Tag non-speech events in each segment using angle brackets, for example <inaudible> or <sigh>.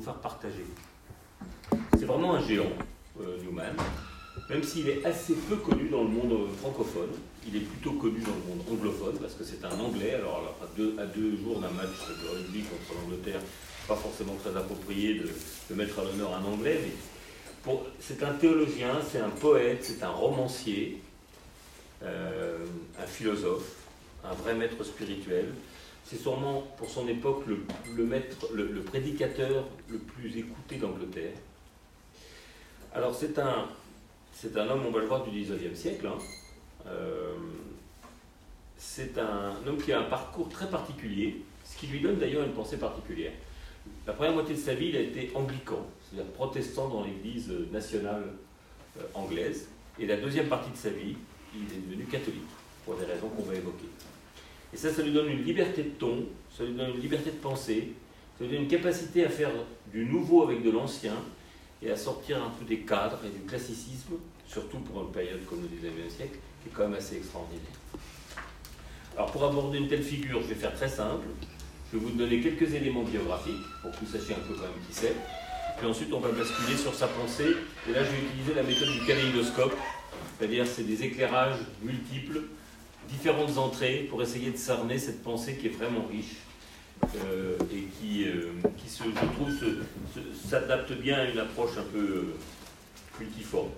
faire partager. C'est vraiment un géant, euh, Newman, même s'il est assez peu connu dans le monde euh, francophone. Il est plutôt connu dans le monde anglophone parce que c'est un Anglais. Alors, à deux, jours d'un match de rugby contre l'Angleterre, pas forcément très approprié de, de mettre à l'honneur un Anglais, mais c'est un théologien, c'est un poète, c'est un romancier, euh, un philosophe, un vrai maître spirituel. C'est sûrement pour son époque le, prédicateur le plus écouté d'Angleterre. Alors c'est un, c'est un homme, on va le voir, du 19e siècle. Hein. Euh, c'est un homme qui a un parcours très particulier, ce qui lui donne d'ailleurs une pensée particulière. La première moitié de sa vie, il a été anglican, c'est-à-dire protestant dans l'église nationale euh, anglaise. Et la deuxième partie de sa vie, il est devenu catholique, pour des raisons qu'on va évoquer. Et ça, ça lui donne une liberté de ton, ça lui donne une liberté de penser, ça lui donne une capacité à faire du nouveau avec de l'ancien et à sortir un peu des cadres et du classicisme, surtout pour une période comme le 19e siècle, qui est quand même assez extraordinaire. Alors pour aborder une telle figure, je vais faire très simple. Je vais vous donner quelques éléments biographiques pour que vous sachiez un peu quand même qui c'est. Puis ensuite, on va basculer sur sa pensée. Et là, je vais utiliser la méthode du kaléidoscope, c'est-à-dire c'est des éclairages multiples différentes entrées pour essayer de cerner cette pensée qui est vraiment riche euh, et qui, euh, qui se, je trouve, s'adapte bien à une approche un peu euh, multiforme.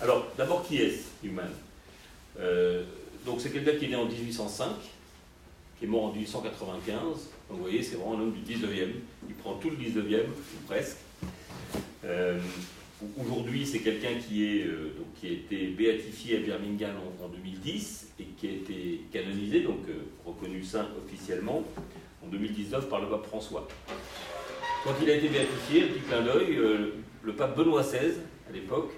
Alors, d'abord, qui est-ce, Human Donc, c'est quelqu'un qui est né en 1805, qui est mort en 1895. Donc, vous voyez, c'est vraiment un homme du 19e. Il prend tout le 19e, ou presque. Aujourd'hui, c'est quelqu'un euh, qui a été béatifié à Birmingham en, 2010 et qui a été canonisé, donc euh, reconnu saint officiellement, en 2019 par le pape François. Quand il a été béatifié, petit clin d'œil, euh, le pape Benoît XVI, à l'époque,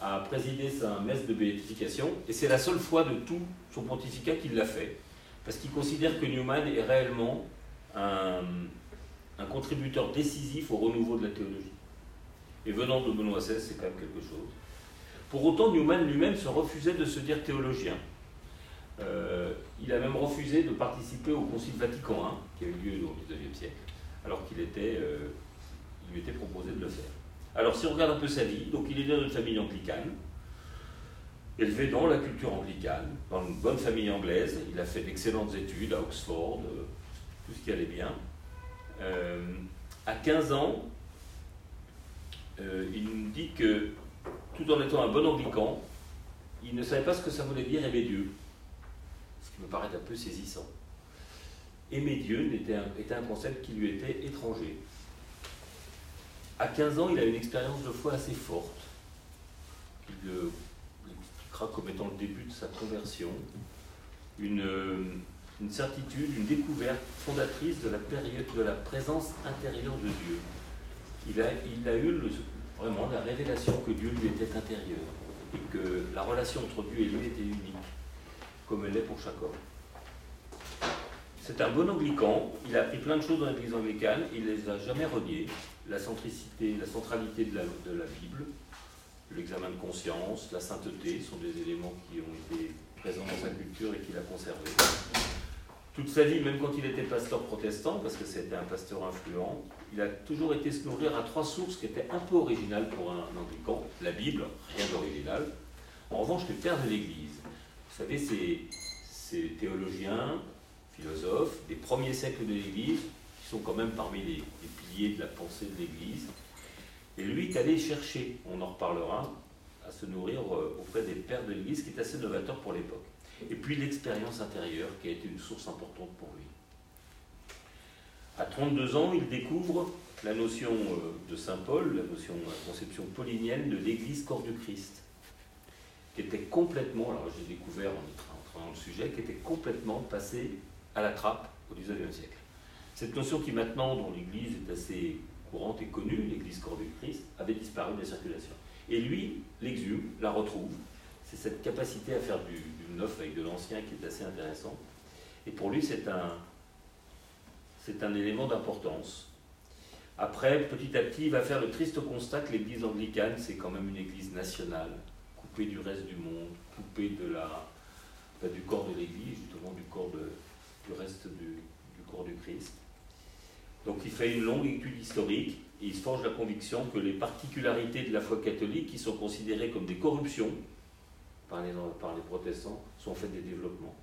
a présidé sa messe de béatification et c'est la seule fois de tout son pontificat qu'il l'a fait, parce qu'il considère que Newman est réellement un contributeur décisif au renouveau de la théologie. Et venant de Benoît XVI, c'est quand même quelque chose. Pour autant, Newman lui-même se refusait de se dire théologien. Euh, il a même refusé de participer au Concile Vatican I, qui a eu lieu au XIXe siècle, alors qu'il était, euh, il lui était proposé de le faire. Alors, si on regarde un peu sa vie, donc il est né dans une famille anglicane, élevé dans la culture anglicane, dans une bonne famille anglaise. Il a fait d'excellentes études à Oxford, euh, tout ce qui allait bien. à 15 ans, euh, il nous dit que, tout en étant un bon anglican, il ne savait pas ce que ça voulait dire aimer Dieu. Ce qui me paraît un peu saisissant. Aimer Dieu était un, concept qui lui était étranger. À 15 ans, il a une expérience de foi assez forte, qu'il expliquera comme étant le début de sa conversion, une, une certitude, une découverte fondatrice de la, période, de la présence intérieure de Dieu il a, eu vraiment la révélation que Dieu lui était intérieur et que la relation entre Dieu et lui était unique, comme elle l'est pour chaque homme. C'est un bon anglican, il a appris plein de choses dans l'église anglicane, il ne les a jamais reniées. La centricité, la centralité de la, de la Bible, l'examen de conscience, la sainteté sont des éléments qui ont été présents dans sa culture et qu'il a conservés toute sa vie, même quand il était pasteur protestant, parce que c'était un pasteur influent, il a toujours été se nourrir à trois sources qui étaient un peu originales pour un, anglican. La Bible, rien d'original. En revanche, les pères de l'Église. Vous savez, ces, théologiens, philosophes des premiers siècles de l'Église, qui sont quand même parmi les, piliers de la pensée de l'Église. Et lui est allé chercher, on en reparlera, à se nourrir euh, auprès des pères de l'Église, qui est assez novateur pour l'époque et puis l'expérience intérieure qui a été une source importante pour lui. À 32 ans, il découvre la notion euh, de Saint Paul, la notion, la conception paulinienne de l'Église corps du Christ, qui était complètement, alors j'ai découvert en dans le sujet, qui était complètement passée à la trappe au XIXe siècle. Cette notion qui maintenant, dont l'Église est assez courante et connue, l'Église corps du Christ, avait disparu des circulations. Et lui l'exhume, la retrouve. C'est cette capacité à faire du, avec de l'ancien qui est assez intéressant. Et pour lui, c'est un, c'est un élément d'importance. Après, petit à petit, il va faire le triste constat que l'église anglicane, c'est quand même une église nationale, coupée du reste du monde, coupée de la, du corps de l'église, justement du corps de, du reste du, du corps du Christ. Donc il fait une longue étude historique et il se forge la conviction que les particularités de la foi catholique, qui sont considérées comme des corruptions par les, protestants, sont faites des développements.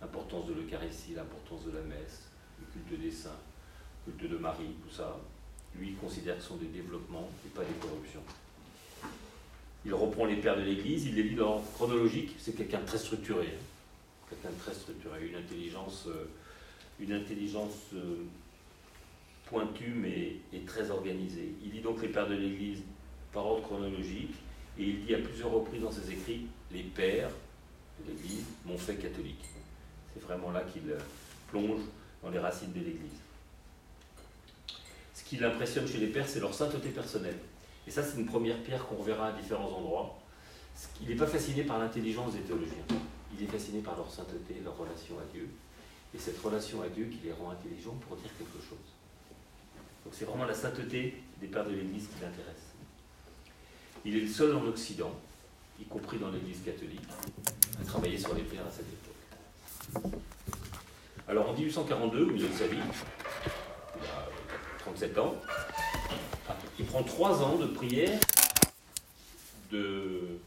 L'importance de l'Eucharistie, l'importance de la messe, le culte des saints, le culte de Marie, tout ça, lui il considère que ce sont des développements et pas des corruptions. Il reprend les pères de l'Église, il les lit dans chronologique, c'est quelqu'un de très structuré. Hein. Quelqu'un de très structuré, une intelligence, euh, une intelligence euh, pointue mais très organisée. Il lit donc les pères de l'Église par ordre chronologique et il dit à plusieurs reprises dans ses écrits les pères de l'Église m'ont fait catholique. C'est vraiment là qu'il euh, plonge dans les racines de l'Église. Ce qui l'impressionne chez les pères, c'est leur sainteté personnelle. Et ça, c'est une première pierre qu'on reverra à différents endroits. Il n'est pas fasciné par l'intelligence des théologiens. Il est fasciné par leur sainteté, leur relation à Dieu. Et cette relation à Dieu qui les rend intelligents pour dire quelque chose. Donc c'est vraiment la sainteté des pères de l'Église qui l'intéresse. Il est le seul en Occident, y compris dans l'Église catholique, à travailler sur les pères à cette époque. Alors en 1842, au milieu de sa vie, il a 37 ans, il prend trois ans de prière, de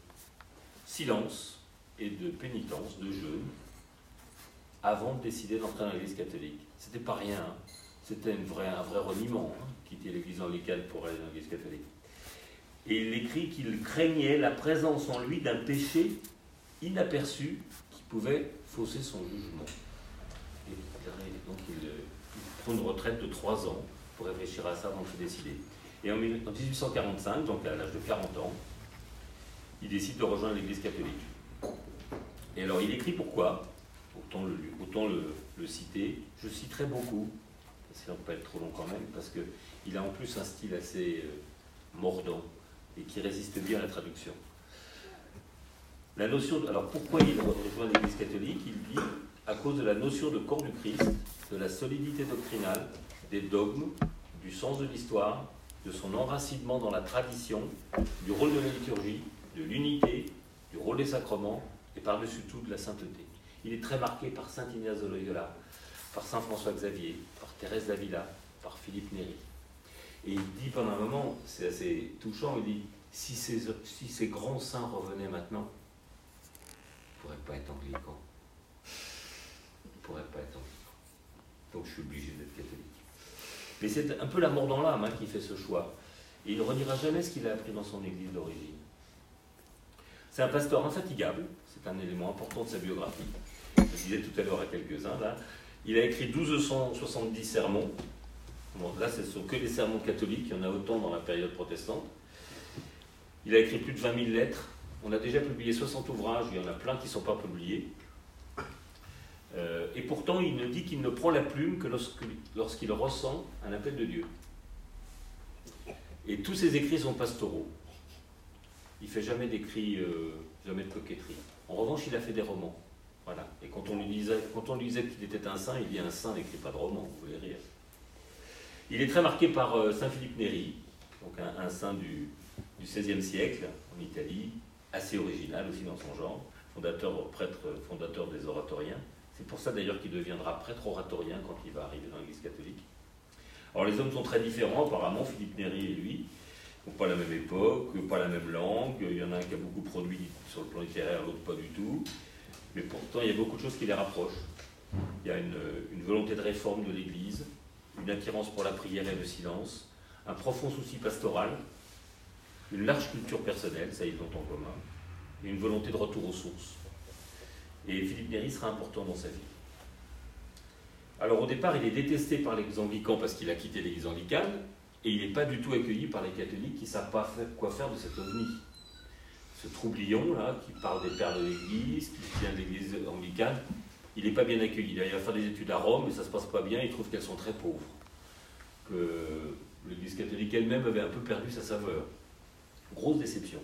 silence et de pénitence, de jeûne, avant de décider d'entrer dans l'Église catholique. C'était pas rien, hein. c'était un vrai reniement, hein, quitter l'Église anglicane pour aller dans l'Église catholique. Et il écrit qu'il craignait la présence en lui d'un péché inaperçu qui pouvait fausser son jugement. Et donc il, prend une retraite de trois ans pour réfléchir à ça avant de se décider. Et en 1845, donc à l'âge de 40 ans, il décide de rejoindre l'Église catholique. Et alors il écrit pourquoi, autant le, citer, je citerai beaucoup, parce qu'il ne peut pas être trop long quand même, parce qu'il a en plus un style assez euh, mordant et qui résiste bien à la traduction. La notion alors pourquoi il rejoint l'Église catholique? Il dit à cause de la notion de corps du Christ, de la solidité doctrinale, des dogmes, du sens de l'histoire, de son enracinement dans la tradition, du rôle de la liturgie, de l'unité, du rôle des sacrements et par-dessus tout de la sainteté. Il est très marqué par saint Ignace de Loyola, par saint François Xavier, par Thérèse d'Avila, par Philippe Néri. Et il dit pendant un moment, c'est assez touchant, il dit si ces, grands saints revenaient maintenant, ils ne pourraient pas être anglicans. Ils ne pourraient pas être anglicans. Donc je suis obligé d'être catholique. Mais c'est un peu la mort dans l'âme hein, qui fait ce choix. Et il ne reniera jamais ce qu'il a appris dans son église d'origine. C'est un pasteur infatigable, c'est un élément important de sa biographie. Je disais tout à l'heure à quelques-uns là. Il a écrit 1270 sermons. Bon, là, ce sont que les sermons catholiques, il y en a autant dans la période protestante. Il a écrit plus de 20 000 lettres. On a déjà publié 60 ouvrages, il y en a plein qui ne sont pas publiés. Euh, et pourtant, il ne dit qu'il ne prend la plume que lorsqu'il ressent un appel de Dieu. Et tous ses écrits sont pastoraux. Il fait jamais d'écrits, euh, jamais de coquetterie. En revanche, il a fait des romans. Voilà. Et quand on lui disait qu'il était un saint, il dit un saint n'écrit pas de romans, vous pouvez rire. Il est très marqué par euh, Saint Philippe Néri, donc un, saint du, XVIe siècle en Italie, assez original aussi dans son genre, fondateur, prêtre fondateur des oratoriens. C'est pour ça d'ailleurs qu'il deviendra prêtre oratorien quand il va arriver dans l'Église catholique. Alors les hommes sont très différents, apparemment, Philippe Néry et lui, n'ont pas la même époque, pas la même langue, il y en a un qui a beaucoup produit sur le plan littéraire, l'autre pas du tout, mais pourtant il y a beaucoup de choses qui les rapprochent. Il y a une volonté de réforme de l'Église, une attirance pour la prière et le silence, un profond souci pastoral, une large culture personnelle, ça ils ont en commun, et une volonté de retour aux sources. Et Philippe Néry sera important dans sa vie. Alors au départ, il est détesté par les anglicans parce qu'il a quitté l'église anglicane, et il n'est pas du tout accueilli par les catholiques qui ne savent pas quoi faire de cet ovni. Ce troublion, là, qui parle des pères de l'église, qui vient de l'église anglicane, il n'est pas bien accueilli. Il va faire des études à Rome, mais ça ne se passe pas bien, il trouve qu'elles sont très pauvres. Que l'église catholique elle-même avait un peu perdu sa saveur. Grosse déception.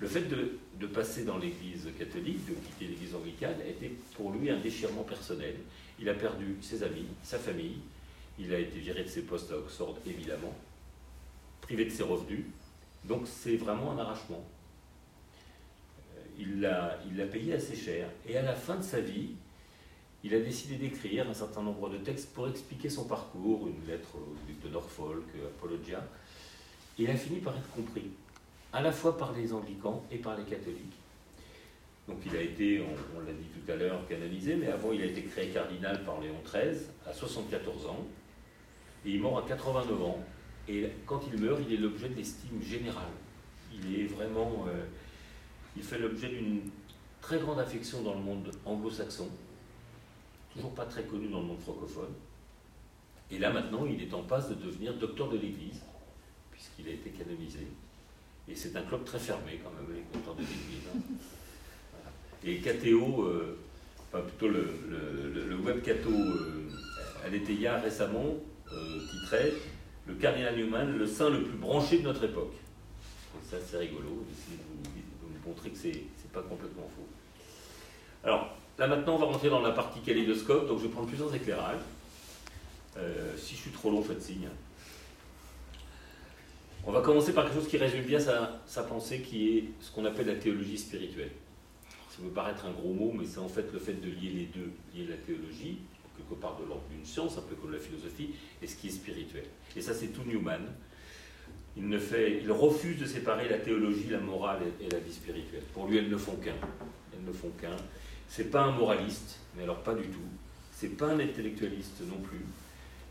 Le fait de, passer dans l'église catholique, de quitter l'église anglicane, a été pour lui un déchirement personnel. Il a perdu ses amis, sa famille, il a été viré de ses postes à Oxford, évidemment, privé de ses revenus. Donc c'est vraiment un arrachement. Euh, il l'a payé assez cher. Et à la fin de sa vie, il a décidé d'écrire un certain nombre de textes pour expliquer son parcours, une lettre au duc de Norfolk, Apologia. Et il a fini par être compris, à la fois par les anglicans et par les catholiques. Donc il a été, on, l'a dit tout à l'heure, canalisé, mais avant il a été créé cardinal par Léon XIII à 74 ans. Et il meurt à 89 ans. Et quand il meurt, il est l'objet d'estime générale. Il est vraiment. Euh, il fait l'objet d'une très grande affection dans le monde anglo-saxon, toujours pas très connu dans le monde francophone. Et là maintenant, il est en passe de devenir docteur de l'Église, puisqu'il a été canonisé. Et c'est un club très fermé quand même, les docteurs de l'Église. Hein. Et KTO, euh, enfin plutôt le, le, web Cato euh, récemment euh, titrait Le cardinal Newman, le saint le plus branché de notre époque. Ça, c'est rigolo, de vous, montrer que c'est pas complètement faux. Alors, là maintenant, on va rentrer dans la partie kaléidoscope, donc je vais prendre plusieurs éclairages. Euh, si je suis trop long, faites signe. On va commencer par quelque chose qui résume bien sa, pensée, qui est ce qu'on appelle la théologie spirituelle. Ça peut paraître un gros mot, mais c'est en fait le fait de lier les deux, lier la théologie, quelque part de l'ordre d'une science, un peu comme la philosophie, et ce qui est spirituel. Et ça, c'est tout Newman. Il, refuse de séparer la théologie, la morale et, la vie spirituelle. Pour lui, elles ne font qu'un. Elles ne font qu'un. C'est pas un moraliste, mais alors pas du tout. C'est pas un intellectualiste non plus.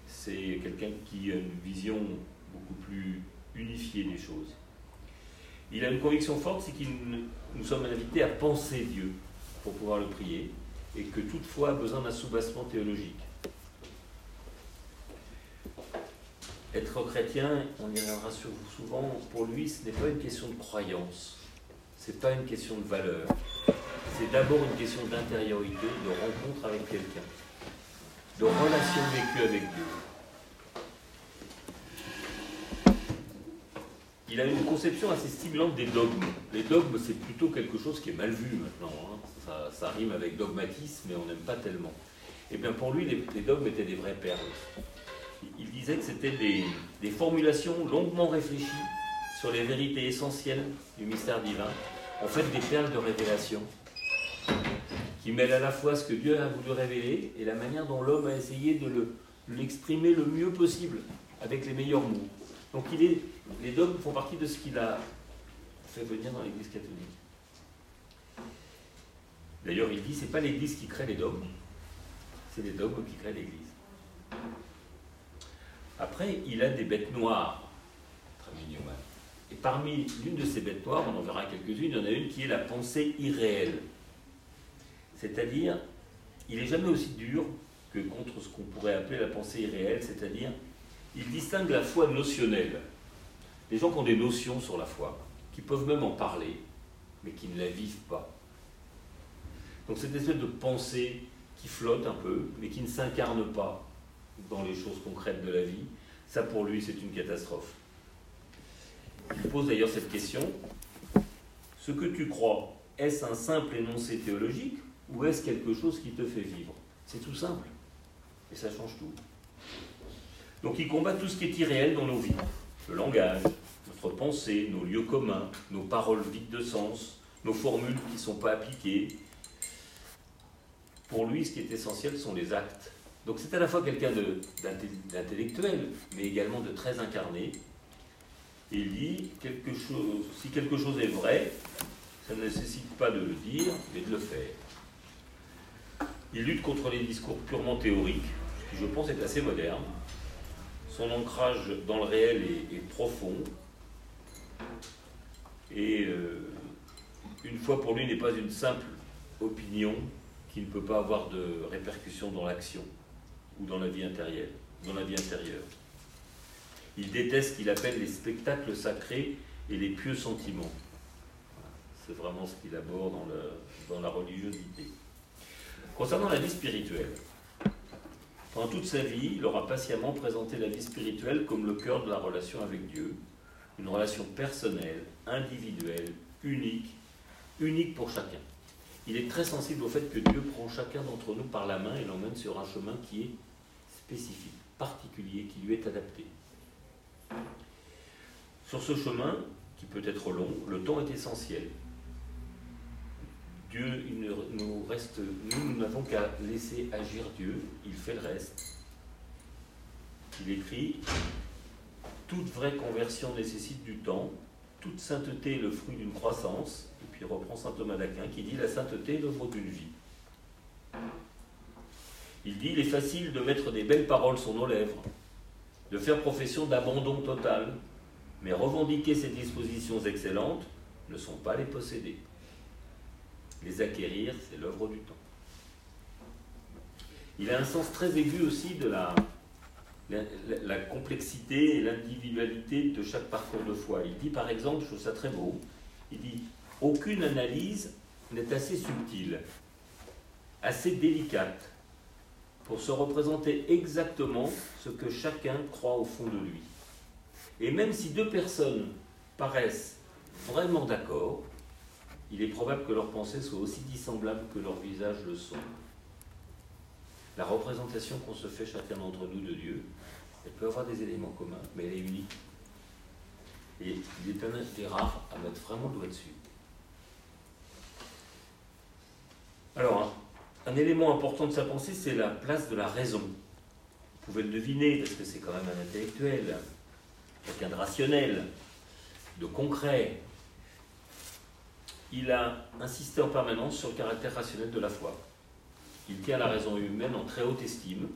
C'est quelqu'un qui a une vision beaucoup plus unifiée des choses. Il a une conviction forte, c'est que nous sommes invités à penser Dieu pour pouvoir le prier, et que toutefois a besoin d'un soubassement théologique. Être chrétien, on y reviendra souvent, pour lui, ce n'est pas une question de croyance, ce n'est pas une question de valeur, c'est d'abord une question d'intériorité, de rencontre avec quelqu'un, de relation vécue avec Dieu. il a une conception assez stimulante des dogmes. Les dogmes, c'est plutôt quelque chose qui est mal vu maintenant. Hein. Ça, rime avec dogmatisme, mais on n'aime pas tellement. Et eh bien pour lui, les, dogmes étaient des vraies perles. Il disait que c'était des, formulations longuement réfléchies sur les vérités essentielles du mystère divin, en fait des perles de révélation, qui mêlent à la fois ce que Dieu a voulu révéler et la manière dont l'homme a essayé de l'exprimer le mieux possible, avec les meilleurs mots. Donc il est, les dogmes font partie de ce qu'il a fait venir dans l'Église catholique. D'ailleurs, il dit c'est pas l'Église qui crée les dogmes, c'est les dogmes qui créent l'Église. Après, il a des bêtes noires, très mignon. Et parmi l'une de ces bêtes noires, on en verra quelques-unes, il y en a une qui est la pensée irréelle. C'est-à-dire, il n'est jamais aussi dur que contre ce qu'on pourrait appeler la pensée irréelle, c'est-à-dire il distingue la foi notionnelle. Les gens qui ont des notions sur la foi, qui peuvent même en parler, mais qui ne la vivent pas. Donc cette espèce de pensée qui flotte un peu, mais qui ne s'incarne pas dans les choses concrètes de la vie, ça pour lui c'est une catastrophe. Il pose d'ailleurs cette question, ce que tu crois, est-ce un simple énoncé théologique ou est-ce quelque chose qui te fait vivre? C'est tout simple. Et ça change tout. Donc il combat tout ce qui est irréel dans nos vies. Le langage, notre pensée, nos lieux communs, nos paroles vides de sens, nos formules qui ne sont pas appliquées. Pour lui, ce qui est essentiel sont les actes. Donc c'est à la fois quelqu'un d'intellectuel, mais également de très incarné. il dit, quelque chose, si quelque chose est vrai, ça ne nécessite pas de le dire, mais de le faire. Il lutte contre les discours purement théoriques, qui je pense est assez moderne son ancrage dans le réel est, profond. Et euh, une foi pour lui n'est pas une simple opinion qui ne peut pas avoir de répercussions dans l'action ou dans la vie intérieure. Il déteste ce qu'il appelle les spectacles sacrés et les pieux sentiments. C'est vraiment ce qu'il aborde dans la religiosité. Concernant la vie spirituelle, pendant toute sa vie, il aura patiemment présenté la vie spirituelle comme le cœur de la relation avec Dieu, une relation personnelle, individuelle, unique, unique pour chacun. Il est très sensible au fait que Dieu prend chacun d'entre nous par la main et l'emmène sur un chemin qui est spécifique, particulier, qui lui est adapté. Sur ce chemin, qui peut être long, le temps est essentiel. Dieu, il nous reste, nous, n'avons qu'à laisser agir Dieu, il fait le reste. Il écrit Toute vraie conversion nécessite du temps, toute sainteté est le fruit d'une croissance. Et puis reprend saint Thomas d'Aquin qui dit La sainteté est l'œuvre d'une vie. Il dit Il est facile de mettre des belles paroles sur nos lèvres, de faire profession d'abandon total, mais revendiquer ces dispositions excellentes ne sont pas les posséder. Les acquérir, c'est l'œuvre du temps. Il a un sens très aigu aussi de la, complexité et l'individualité de chaque parcours de foi. Il dit par exemple, je trouve ça très beau, il dit Aucune analyse n'est assez subtile, assez délicate pour se représenter exactement ce que chacun croit au fond de lui. Et même si deux personnes paraissent vraiment d'accord, il est probable que leurs pensées soient aussi dissemblables que leurs visages le sont. La représentation qu'on se fait chacun d'entre nous de Dieu, elle peut avoir des éléments communs, mais elle est unique. Et il est un des rares à mettre vraiment le doigt dessus. Alors, un élément important de sa pensée, c'est la place de la raison. Vous pouvez le deviner, parce que c'est quand même un intellectuel, quelqu'un de rationnel, de concret. Il a insisté en permanence sur le caractère rationnel de la foi. Il tient la raison humaine en très haute estime,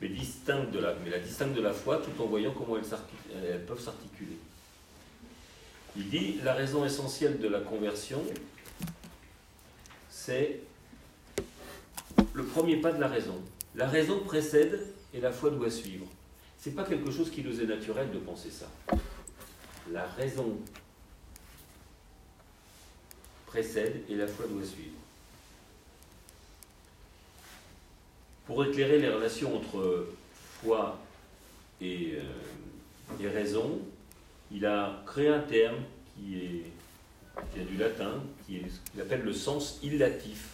mais, distingue de la, mais la distingue de la foi tout en voyant comment elles, elles peuvent s'articuler. Il dit la raison essentielle de la conversion, c'est le premier pas de la raison. La raison précède et la foi doit suivre. Ce n'est pas quelque chose qui nous est naturel de penser ça. La raison précède et la foi doit suivre. Pour éclairer les relations entre foi et, euh, raison, il a créé un terme qui, est, qui vient du latin, qui est ce qu'il appelle le sens illatif,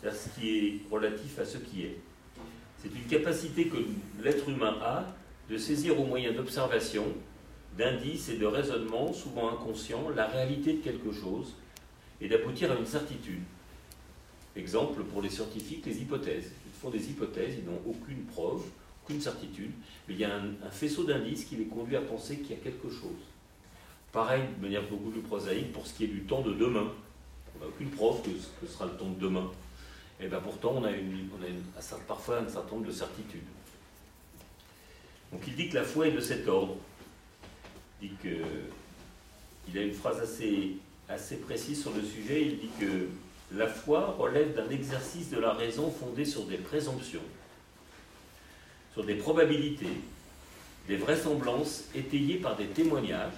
c'est-à-dire ce qui est relatif à ce qui est. C'est une capacité que l'être humain a de saisir au moyen d'observation, d'indices et de raisonnements, souvent inconscients, la réalité de quelque chose et d'aboutir à une certitude. Exemple pour les scientifiques, les hypothèses font des hypothèses, ils n'ont aucune preuve, aucune certitude, mais il y a un, faisceau d'indices qui les conduit à penser qu'il y a quelque chose. Pareil, de manière beaucoup plus prosaïque, pour ce qui est du temps de demain. On n'a aucune preuve que ce sera le temps de demain. Et bien pourtant, on a, une, parfois un certain nombre de certitudes. Donc il dit que la foi est de cet ordre. Il dit que, il a une phrase assez, assez précise sur le sujet. Il dit que la foi relève d'un exercice de la raison fondé sur des présomptions, sur des probabilités, des vraisemblances étayées par des témoignages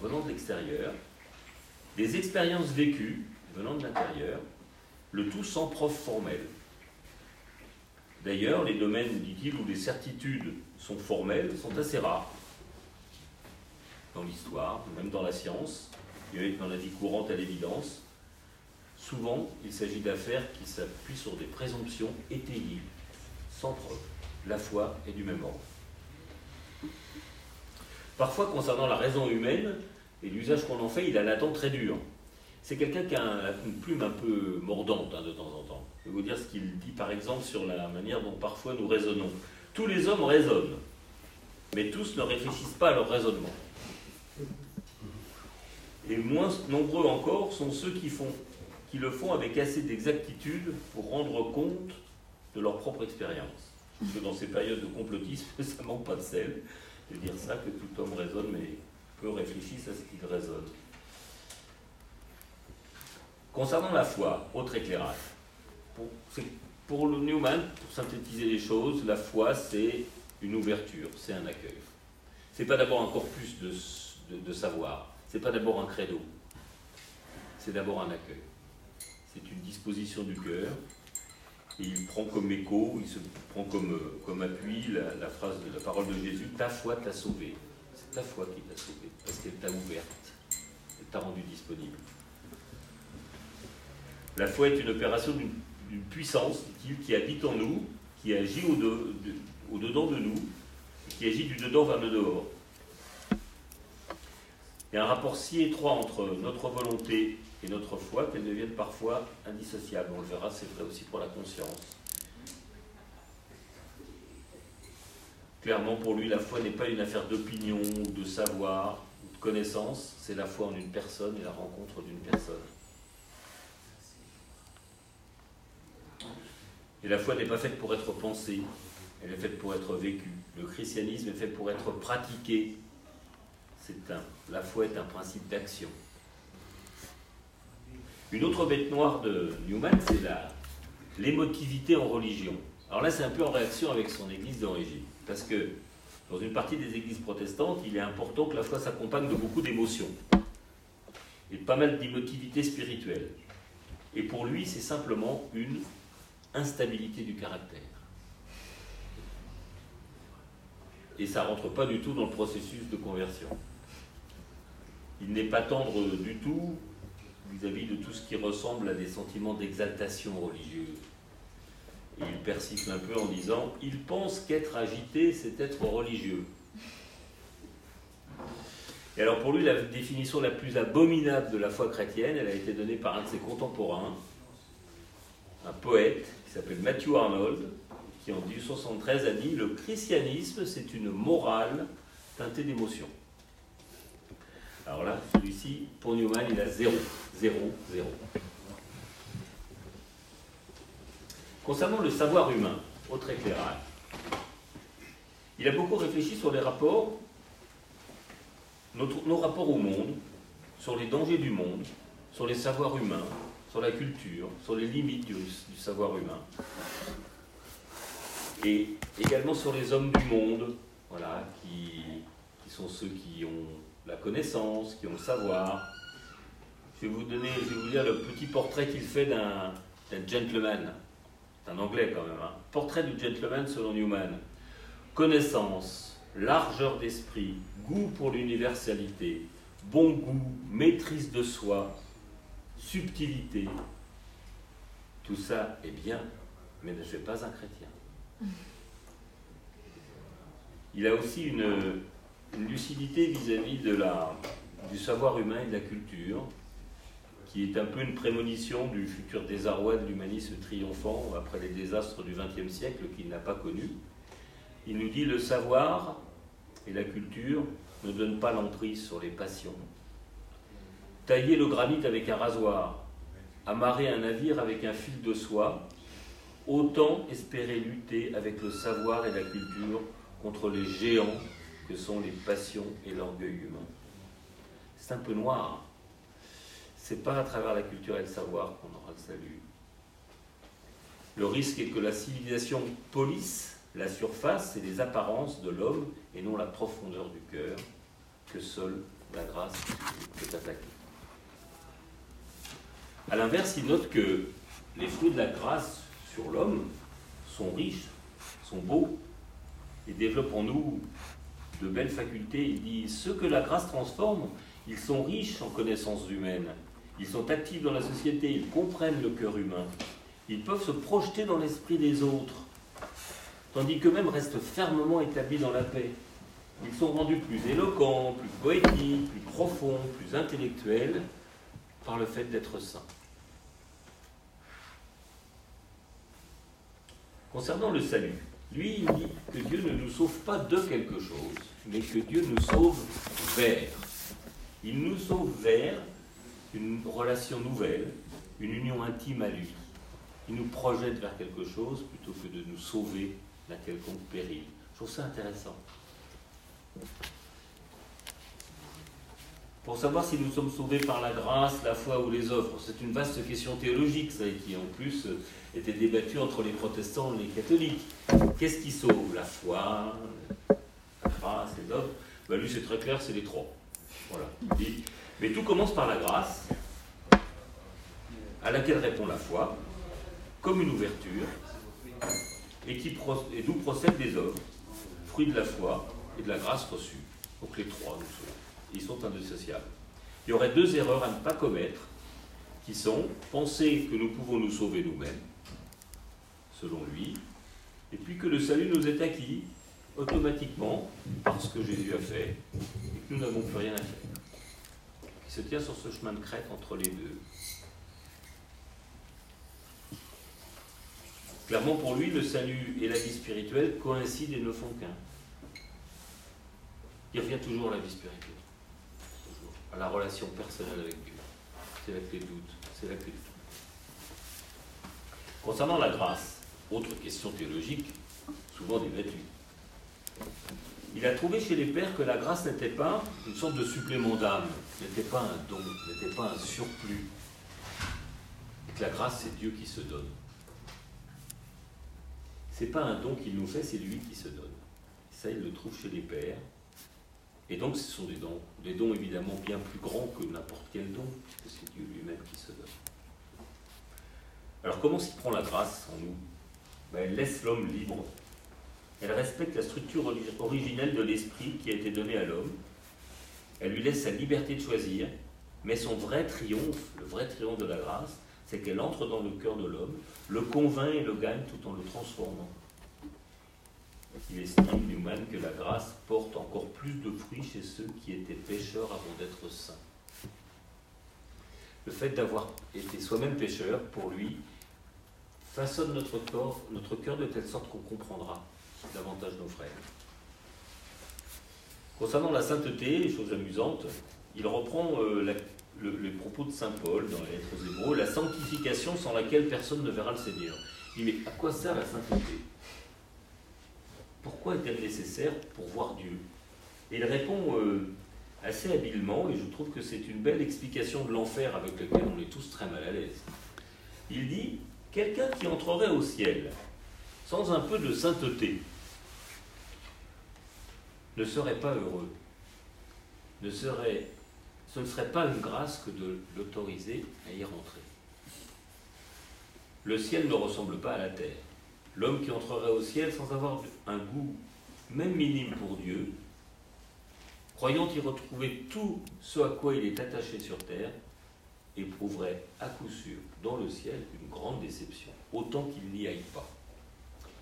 venant de l'extérieur, des expériences vécues venant de l'intérieur, le tout sans preuve formelle. D'ailleurs, les domaines, dit-il, où les certitudes sont formelles sont assez rares dans l'histoire, même dans la science, et dans la vie courante à l'évidence. Souvent, il s'agit d'affaires qui s'appuient sur des présomptions étayées, sans preuve. La foi est du même ordre. Parfois, concernant la raison humaine et l'usage qu'on en fait, il a la dent très dure. C'est quelqu'un qui a une plume un peu mordante hein, de temps en temps. Je vais vous dire ce qu'il dit par exemple sur la manière dont parfois nous raisonnons. Tous les hommes raisonnent, mais tous ne réfléchissent pas à leur raisonnement. Et moins nombreux encore sont ceux qui le font avec assez d'exactitude pour rendre compte de leur propre expérience. Parce que dans ces périodes de complotisme, <laughs> ça manque pas de sel de dire ça, que tout homme raisonne, mais peu réfléchisse à ce qu'il raisonne. Concernant la foi, autre éclairage. Pour, le Newman, pour synthétiser les choses, la foi, c'est une ouverture, c'est un accueil. C'est pas d'abord un corpus de savoir, c'est pas d'abord un credo, c'est d'abord un accueil c'est une disposition du cœur. Et il prend comme écho, il prend comme, comme appui la, phrase de la parole de Jésus Ta foi t'a sauvé. C'est ta foi qui t'a sauvé, parce qu'elle t'a ouverte, elle t'a rendu disponible. La foi est une opération d'une puissance, qui habite en nous, qui agit au-dedans de, nous, qui agit du dedans vers le dehors. Il y a un rapport si étroit entre notre volonté et notre foi qu'elles deviennent parfois indissociables. On le verra, c'est vrai aussi pour la conscience. Clairement, pour lui, la foi n'est pas une affaire d'opinion ou de savoir ou de connaissance, c'est la foi en une personne et la rencontre d'une personne. Et la foi n'est pas faite pour être pensée, elle est faite pour être vécue. Le christianisme est fait pour être pratiqué. Un, la foi est un principe d'action. Une autre bête noire de Newman, c'est l'émotivité en religion. Alors là, c'est un peu en réaction avec son église d'origine. Parce que dans une partie des églises protestantes, il est important que la foi s'accompagne de beaucoup d'émotions et pas mal d'émotivité spirituelle. Et pour lui, c'est simplement une instabilité du caractère. Et ça ne rentre pas du tout dans le processus de conversion. Il n'est pas tendre du tout vis-à-vis de tout ce qui ressemble à des sentiments d'exaltation religieuse. Il persiste un peu en disant Il pense qu'être agité, c'est être religieux. Et alors pour lui, la définition la plus abominable de la foi chrétienne, elle a été donnée par un de ses contemporains, un poète qui s'appelle Matthew Arnold, qui en 1873 a dit Le christianisme, c'est une morale teintée d'émotion. Alors là, celui-ci, pour Newman, il a zéro, zéro, zéro. Concernant le savoir humain, autre éclairage, il a beaucoup réfléchi sur les rapports, nos rapports au monde, sur les dangers du monde, sur les savoirs humains, sur la culture, sur les limites du, savoir humain, et également sur les hommes du monde, voilà, qui sont ceux qui ont la connaissance, qui ont le savoir. Je vais vous donner, je vais vous lire le petit portrait qu'il fait d'un gentleman. C'est un anglais quand même. Hein. Portrait du gentleman selon Newman. Connaissance, largeur d'esprit, goût pour l'universalité, bon goût, maîtrise de soi, subtilité. Tout ça est bien, mais ne suis pas un chrétien. Il a aussi une, lucidité vis-à-vis du savoir humain et de la culture, qui est un peu une prémonition du futur désarroi de l'humanisme triomphant après les désastres du XXe siècle qu'il n'a pas connu. Il nous dit le savoir et la culture ne donnent pas l'emprise sur les passions. Tailler le granit avec un rasoir, amarrer un navire avec un fil de soie, autant espérer lutter avec le savoir et la culture contre les géants que sont les passions et l'orgueil humain. C'est un peu noir. C'est pas à travers la culture et le savoir qu'on aura le salut. Le risque est que la civilisation polisse la surface et les apparences de l'homme et non la profondeur du cœur, que seule la grâce peut attaquer. A l'inverse, il note que les fruits de la grâce sur l'homme sont riches, sont beaux, et développent en nous de belles facultés. Il dit Ceux que la grâce transforme, ils sont riches en connaissances humaines. Ils sont actifs dans la société, ils comprennent le cœur humain. Ils peuvent se projeter dans l'esprit des autres, tandis qu'eux-mêmes restent fermement établis dans la paix. Ils sont rendus plus éloquents, plus poétiques, plus profonds, plus intellectuels par le fait d'être saints. Concernant le salut, lui, il dit que Dieu ne nous sauve pas de quelque chose, mais que Dieu nous sauve vers. Il nous sauve vers une relation nouvelle, une union intime à lui. Il nous projette vers quelque chose plutôt que de nous sauver d'un quelconque péril. Je trouve ça intéressant. Pour savoir si nous sommes sauvés par la grâce, la foi ou les offres, c'est une vaste question théologique, qui en plus était débattue entre les protestants et les catholiques. Qu'est-ce qui sauve La foi, la grâce, les offres ben, Lui, c'est très clair, c'est les trois. Voilà. Mais tout commence par la grâce, à laquelle répond la foi, comme une ouverture, et, qui et d'où procèdent des œuvres, fruits de la foi et de la grâce reçue. Donc les trois, nous sont, ils sont indissociables. Il y aurait deux erreurs à ne pas commettre, qui sont penser que nous pouvons nous sauver nous-mêmes, selon lui, et puis que le salut nous est acquis automatiquement parce que Jésus a fait et que nous n'avons plus rien à faire. qui se tient sur ce chemin de crête entre les deux. Clairement, pour lui, le salut et la vie spirituelle coïncident et ne font qu'un. Il revient toujours à la vie spirituelle, toujours, à la relation personnelle avec Dieu. C'est la clé de doute, c'est la clé de tout. Concernant la grâce, autre question théologique, souvent débattue. Il a trouvé chez les pères que la grâce n'était pas une sorte de supplément d'âme, n'était pas un don, n'était pas un surplus. Que la grâce, c'est Dieu qui se donne. C'est pas un don qu'il nous fait, c'est lui qui se donne. ça, il le trouve chez les pères. Et donc, ce sont des dons, des dons évidemment bien plus grands que n'importe quel don, puisque c'est Dieu lui-même qui se donne. Alors, comment s'y prend la grâce en nous? Ben, Elle laisse l'homme libre elle respecte la structure originelle de l'esprit qui a été donné à l'homme. Elle lui laisse sa liberté de choisir, mais son vrai triomphe, le vrai triomphe de la grâce, c'est qu'elle entre dans le cœur de l'homme, le convainc et le gagne tout en le transformant. Il estime, Newman, que la grâce porte encore plus de fruits chez ceux qui étaient pécheurs avant d'être saints. Le fait d'avoir été soi-même pécheur, pour lui, façonne notre cœur de telle sorte qu'on comprendra davantage nos frères. Concernant la sainteté, chose amusante, il reprend euh, les propos de Saint Paul dans les lettres aux Hébreux, la sanctification sans laquelle personne ne verra le Seigneur. Il dit, mais à quoi sert la sainteté? Pourquoi est-elle nécessaire pour voir Dieu? Et il répond euh, assez habilement, et je trouve que c'est une belle explication de l'enfer avec lequel on est tous très mal à l'aise. Il dit, quelqu'un qui entrerait au ciel sans un peu de sainteté, ne serait pas heureux, ne serait, ce ne serait pas une grâce que de l'autoriser à y rentrer. Le ciel ne ressemble pas à la terre. L'homme qui entrerait au ciel sans avoir un goût, même minime pour Dieu, croyant y retrouver tout ce à quoi il est attaché sur terre, éprouverait à coup sûr dans le ciel une grande déception, autant qu'il n'y aille pas.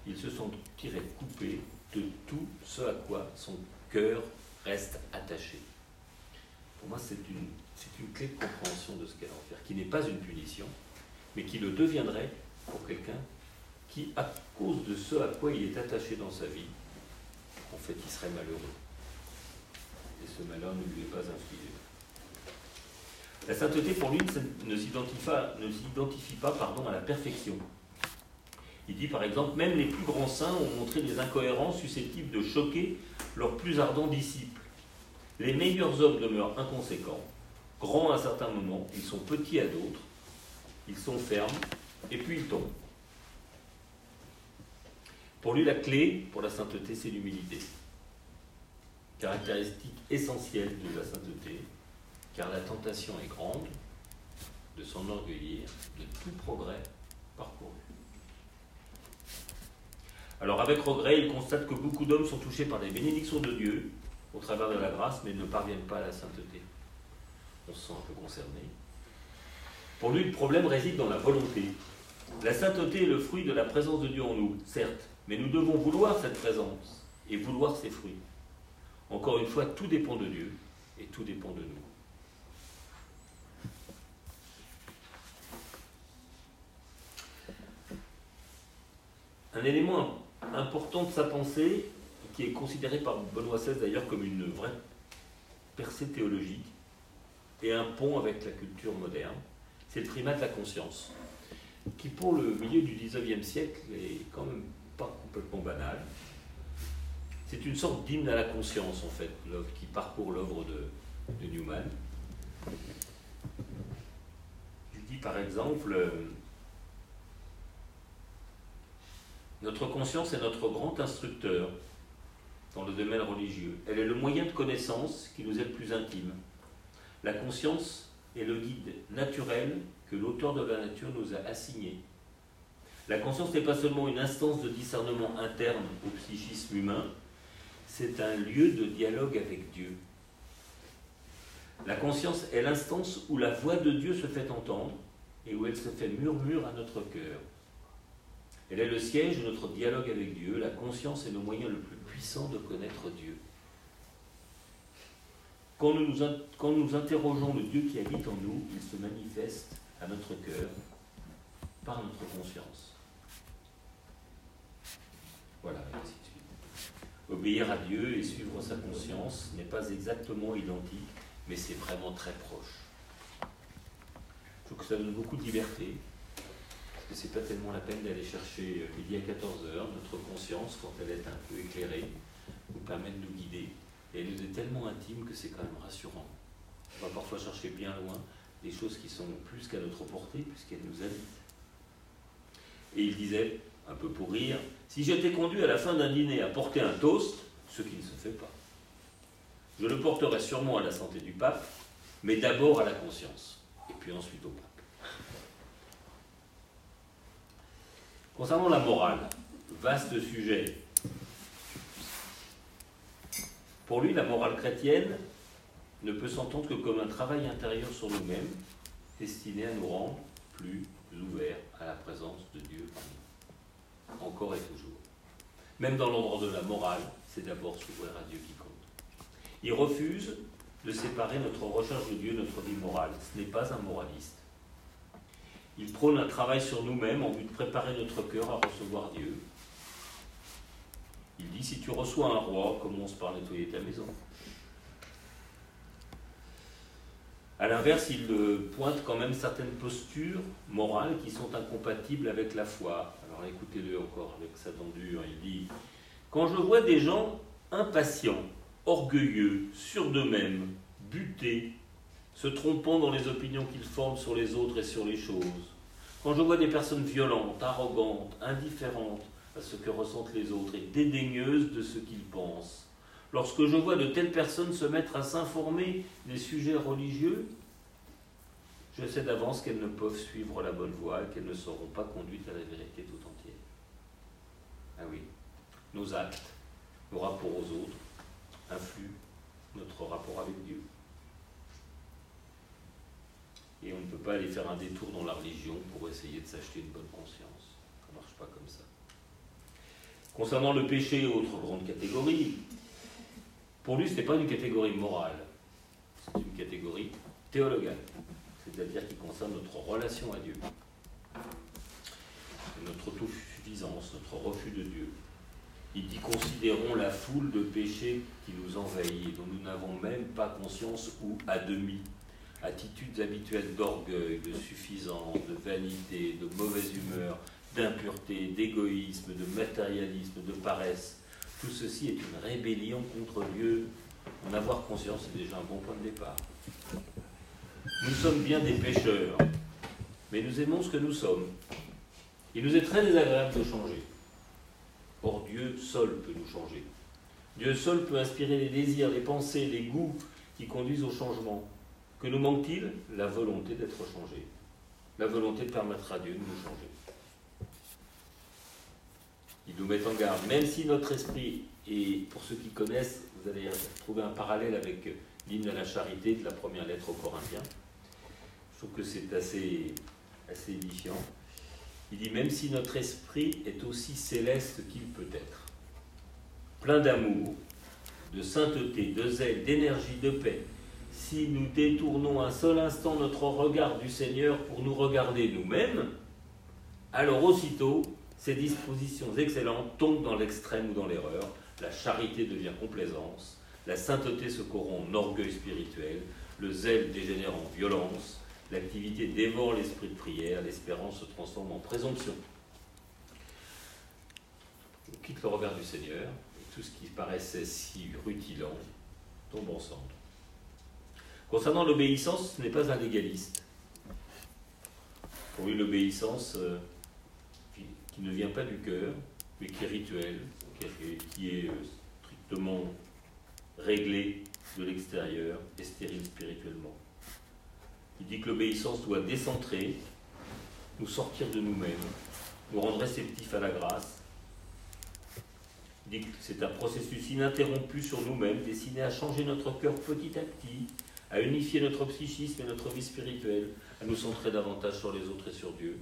Il se sentirait coupé de tout ce à quoi son cœur reste attaché. Pour moi, c'est une, une clé de compréhension de ce qu'est l'enfer, qui n'est pas une punition, mais qui le deviendrait pour quelqu'un qui, à cause de ce à quoi il est attaché dans sa vie, en fait, il serait malheureux. Et ce malheur ne lui est pas infligé. La sainteté, pour lui, ne s'identifie pas, ne s'identifie pas pardon, à la perfection, il dit par exemple, même les plus grands saints ont montré des incohérences susceptibles de choquer leurs plus ardents disciples. Les meilleurs hommes demeurent inconséquents, grands à certains moments, ils sont petits à d'autres, ils sont fermes, et puis ils tombent. Pour lui, la clé pour la sainteté, c'est l'humilité. Caractéristique essentielle de la sainteté, car la tentation est grande de s'enorgueillir de tout progrès parcouru. Alors avec regret, il constate que beaucoup d'hommes sont touchés par des bénédictions de Dieu au travers de la grâce, mais ne parviennent pas à la sainteté. On se sent un peu concerné. Pour lui, le problème réside dans la volonté. La sainteté est le fruit de la présence de Dieu en nous, certes, mais nous devons vouloir cette présence et vouloir ses fruits. Encore une fois, tout dépend de Dieu et tout dépend de nous. Un élément important de sa pensée, qui est considéré par Benoît XVI d'ailleurs comme une vraie percée théologique et un pont avec la culture moderne, c'est le primat de la conscience, qui pour le milieu du 19e siècle est quand même pas complètement banal. C'est une sorte d'hymne à la conscience en fait, qui parcourt l'œuvre de, de Newman. Il dit par exemple Notre conscience est notre grand instructeur dans le domaine religieux. Elle est le moyen de connaissance qui nous est le plus intime. La conscience est le guide naturel que l'auteur de la nature nous a assigné. La conscience n'est pas seulement une instance de discernement interne au psychisme humain, c'est un lieu de dialogue avec Dieu. La conscience est l'instance où la voix de Dieu se fait entendre et où elle se fait murmure à notre cœur. Elle est le siège de notre dialogue avec Dieu. La conscience est le moyen le plus puissant de connaître Dieu. Quand nous, interrogeons le Dieu qui habite en nous, il se manifeste à notre cœur par notre conscience. Voilà, ainsi de suite. Obéir à Dieu et suivre sa conscience n'est pas exactement identique, mais c'est vraiment très proche. Je trouve que ça donne beaucoup de liberté, que c'est pas tellement la peine d'aller chercher euh, midi à 14h, notre conscience, quand elle est un peu éclairée, nous permet de nous guider. Et elle nous est tellement intime que c'est quand même rassurant. On va parfois chercher bien loin des choses qui sont plus qu'à notre portée, puisqu'elles nous habitent. Et il disait, un peu pour rire, si j'étais conduit à la fin d'un dîner à porter un toast, ce qui ne se fait pas, je le porterais sûrement à la santé du pape, mais d'abord à la conscience, et puis ensuite au pape. Concernant la morale, vaste sujet. Pour lui, la morale chrétienne ne peut s'entendre que comme un travail intérieur sur nous-mêmes, destiné à nous rendre plus ouverts à la présence de Dieu Encore et toujours. Même dans l'ordre de la morale, c'est d'abord s'ouvrir à Dieu qui compte. Il refuse de séparer notre recherche de Dieu, notre vie morale. Ce n'est pas un moraliste. Il prône un travail sur nous-mêmes en vue de préparer notre cœur à recevoir Dieu. Il dit, si tu reçois un roi, commence par nettoyer ta maison. A l'inverse, il pointe quand même certaines postures morales qui sont incompatibles avec la foi. Alors écoutez-le encore avec sa tendure. Il dit Quand je vois des gens impatients, orgueilleux, sûrs d'eux-mêmes, butés, se trompant dans les opinions qu'ils forment sur les autres et sur les choses, quand je vois des personnes violentes, arrogantes, indifférentes à ce que ressentent les autres et dédaigneuses de ce qu'ils pensent, Lorsque je vois de telles personnes se mettre à s'informer des sujets religieux, je sais d'avance qu'elles ne peuvent suivre la bonne voie et qu'elles ne seront pas conduites à la vérité tout entière. Ah oui, nos actes, nos rapports aux autres influent notre rapport avec Dieu. Et on ne peut pas aller faire un détour dans la religion pour essayer de s'acheter une bonne conscience. Ça ne marche pas comme ça. Concernant le péché, autre grande catégorie, pour lui, ce n'est pas une catégorie morale, c'est une catégorie théologale, c'est-à-dire qui concerne notre relation à Dieu, notre autosuffisance, notre refus de Dieu. Il dit considérons la foule de péchés qui nous envahit dont nous n'avons même pas conscience ou à demi. Attitudes habituelles d'orgueil, de suffisance, de vanité, de mauvaise humeur, d'impureté, d'égoïsme, de matérialisme, de paresse, tout ceci est une rébellion contre Dieu. En avoir conscience, c'est déjà un bon point de départ. Nous sommes bien des pécheurs, mais nous aimons ce que nous sommes. Il nous est très désagréable de changer. Or, Dieu seul peut nous changer. Dieu seul peut inspirer les désirs, les pensées, les goûts qui conduisent au changement. Que nous manque-t-il? La volonté d'être changé. La volonté de permettre à Dieu de nous changer il nous met en garde. Même si notre esprit, et pour ceux qui connaissent, vous allez trouver un parallèle avec l'hymne à la charité de la première lettre aux Corinthiens. Je trouve que c'est assez, assez édifiant. Il dit même si notre esprit est aussi céleste qu'il peut être, plein d'amour, de sainteté, de zèle, d'énergie, de paix, si nous détournons un seul instant notre regard du Seigneur pour nous regarder nous-mêmes, alors aussitôt ces dispositions excellentes tombent dans l'extrême ou dans l'erreur. La charité devient complaisance, la sainteté se corrompt en orgueil spirituel, le zèle dégénère en violence, l'activité dévore l'esprit de prière, l'espérance se transforme en présomption. On quitte le regard du Seigneur, et tout ce qui paraissait si rutilant tombe ensemble. Concernant l'obéissance, ce n'est pas un légaliste. Pour lui, l'obéissance, euh, ne vient pas du cœur, mais qui est rituel, qui est, euh, strictement réglé de l'extérieur et stérile spirituellement. Il dit que l'obéissance doit décentrer, nous sortir de nous-mêmes, nous rendre réceptifs à la grâce. Il dit que c'est un processus ininterrompu sur nous-mêmes, destiné à changer notre cœur petit à petit, à unifier notre psychisme et notre vie spirituelle, à nous centrer davantage sur les autres et sur Dieu.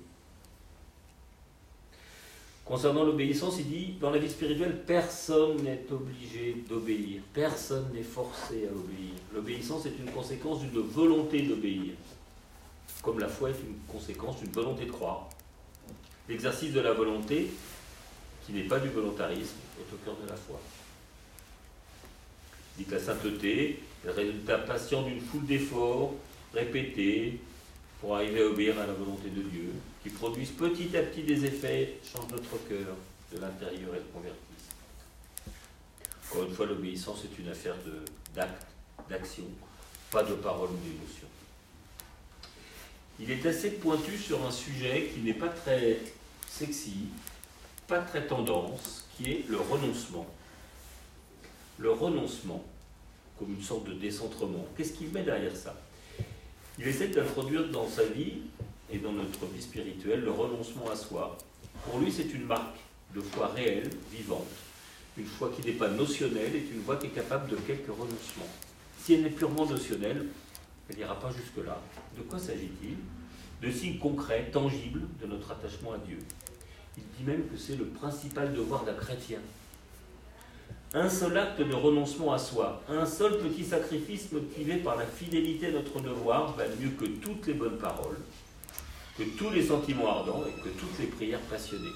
Concernant l'obéissance, il dit, dans la vie spirituelle, personne n'est obligé d'obéir, personne n'est forcé à obéir. L'obéissance est une conséquence d'une volonté d'obéir, comme la foi est une conséquence d'une volonté de croire. L'exercice de la volonté, qui n'est pas du volontarisme, est au cœur de la foi. Il dit que la sainteté est le résultat patient d'une foule d'efforts répétés pour arriver à obéir à la volonté de Dieu, qui produisent petit à petit des effets, changent notre cœur de l'intérieur et le convertissent. Encore une fois, l'obéissance est une affaire d'acte, d'action, pas de parole ou d'émotion. Il est assez pointu sur un sujet qui n'est pas très sexy, pas très tendance, qui est le renoncement. Le renoncement, comme une sorte de décentrement. Qu'est-ce qu'il met derrière ça? Il essaie d'introduire dans sa vie et dans notre vie spirituelle le renoncement à soi. Pour lui, c'est une marque de foi réelle, vivante. Une foi qui n'est pas notionnelle, est une foi qui est capable de quelques renoncements. Si elle est purement notionnelle, elle n'ira pas jusque-là. De quoi s'agit-il? De signes concrets, tangibles de notre attachement à Dieu. Il dit même que c'est le principal devoir d'un chrétien. Un seul acte de renoncement à soi, un seul petit sacrifice motivé par la fidélité à notre devoir valent mieux que toutes les bonnes paroles, que tous les sentiments ardents et que toutes les prières passionnées.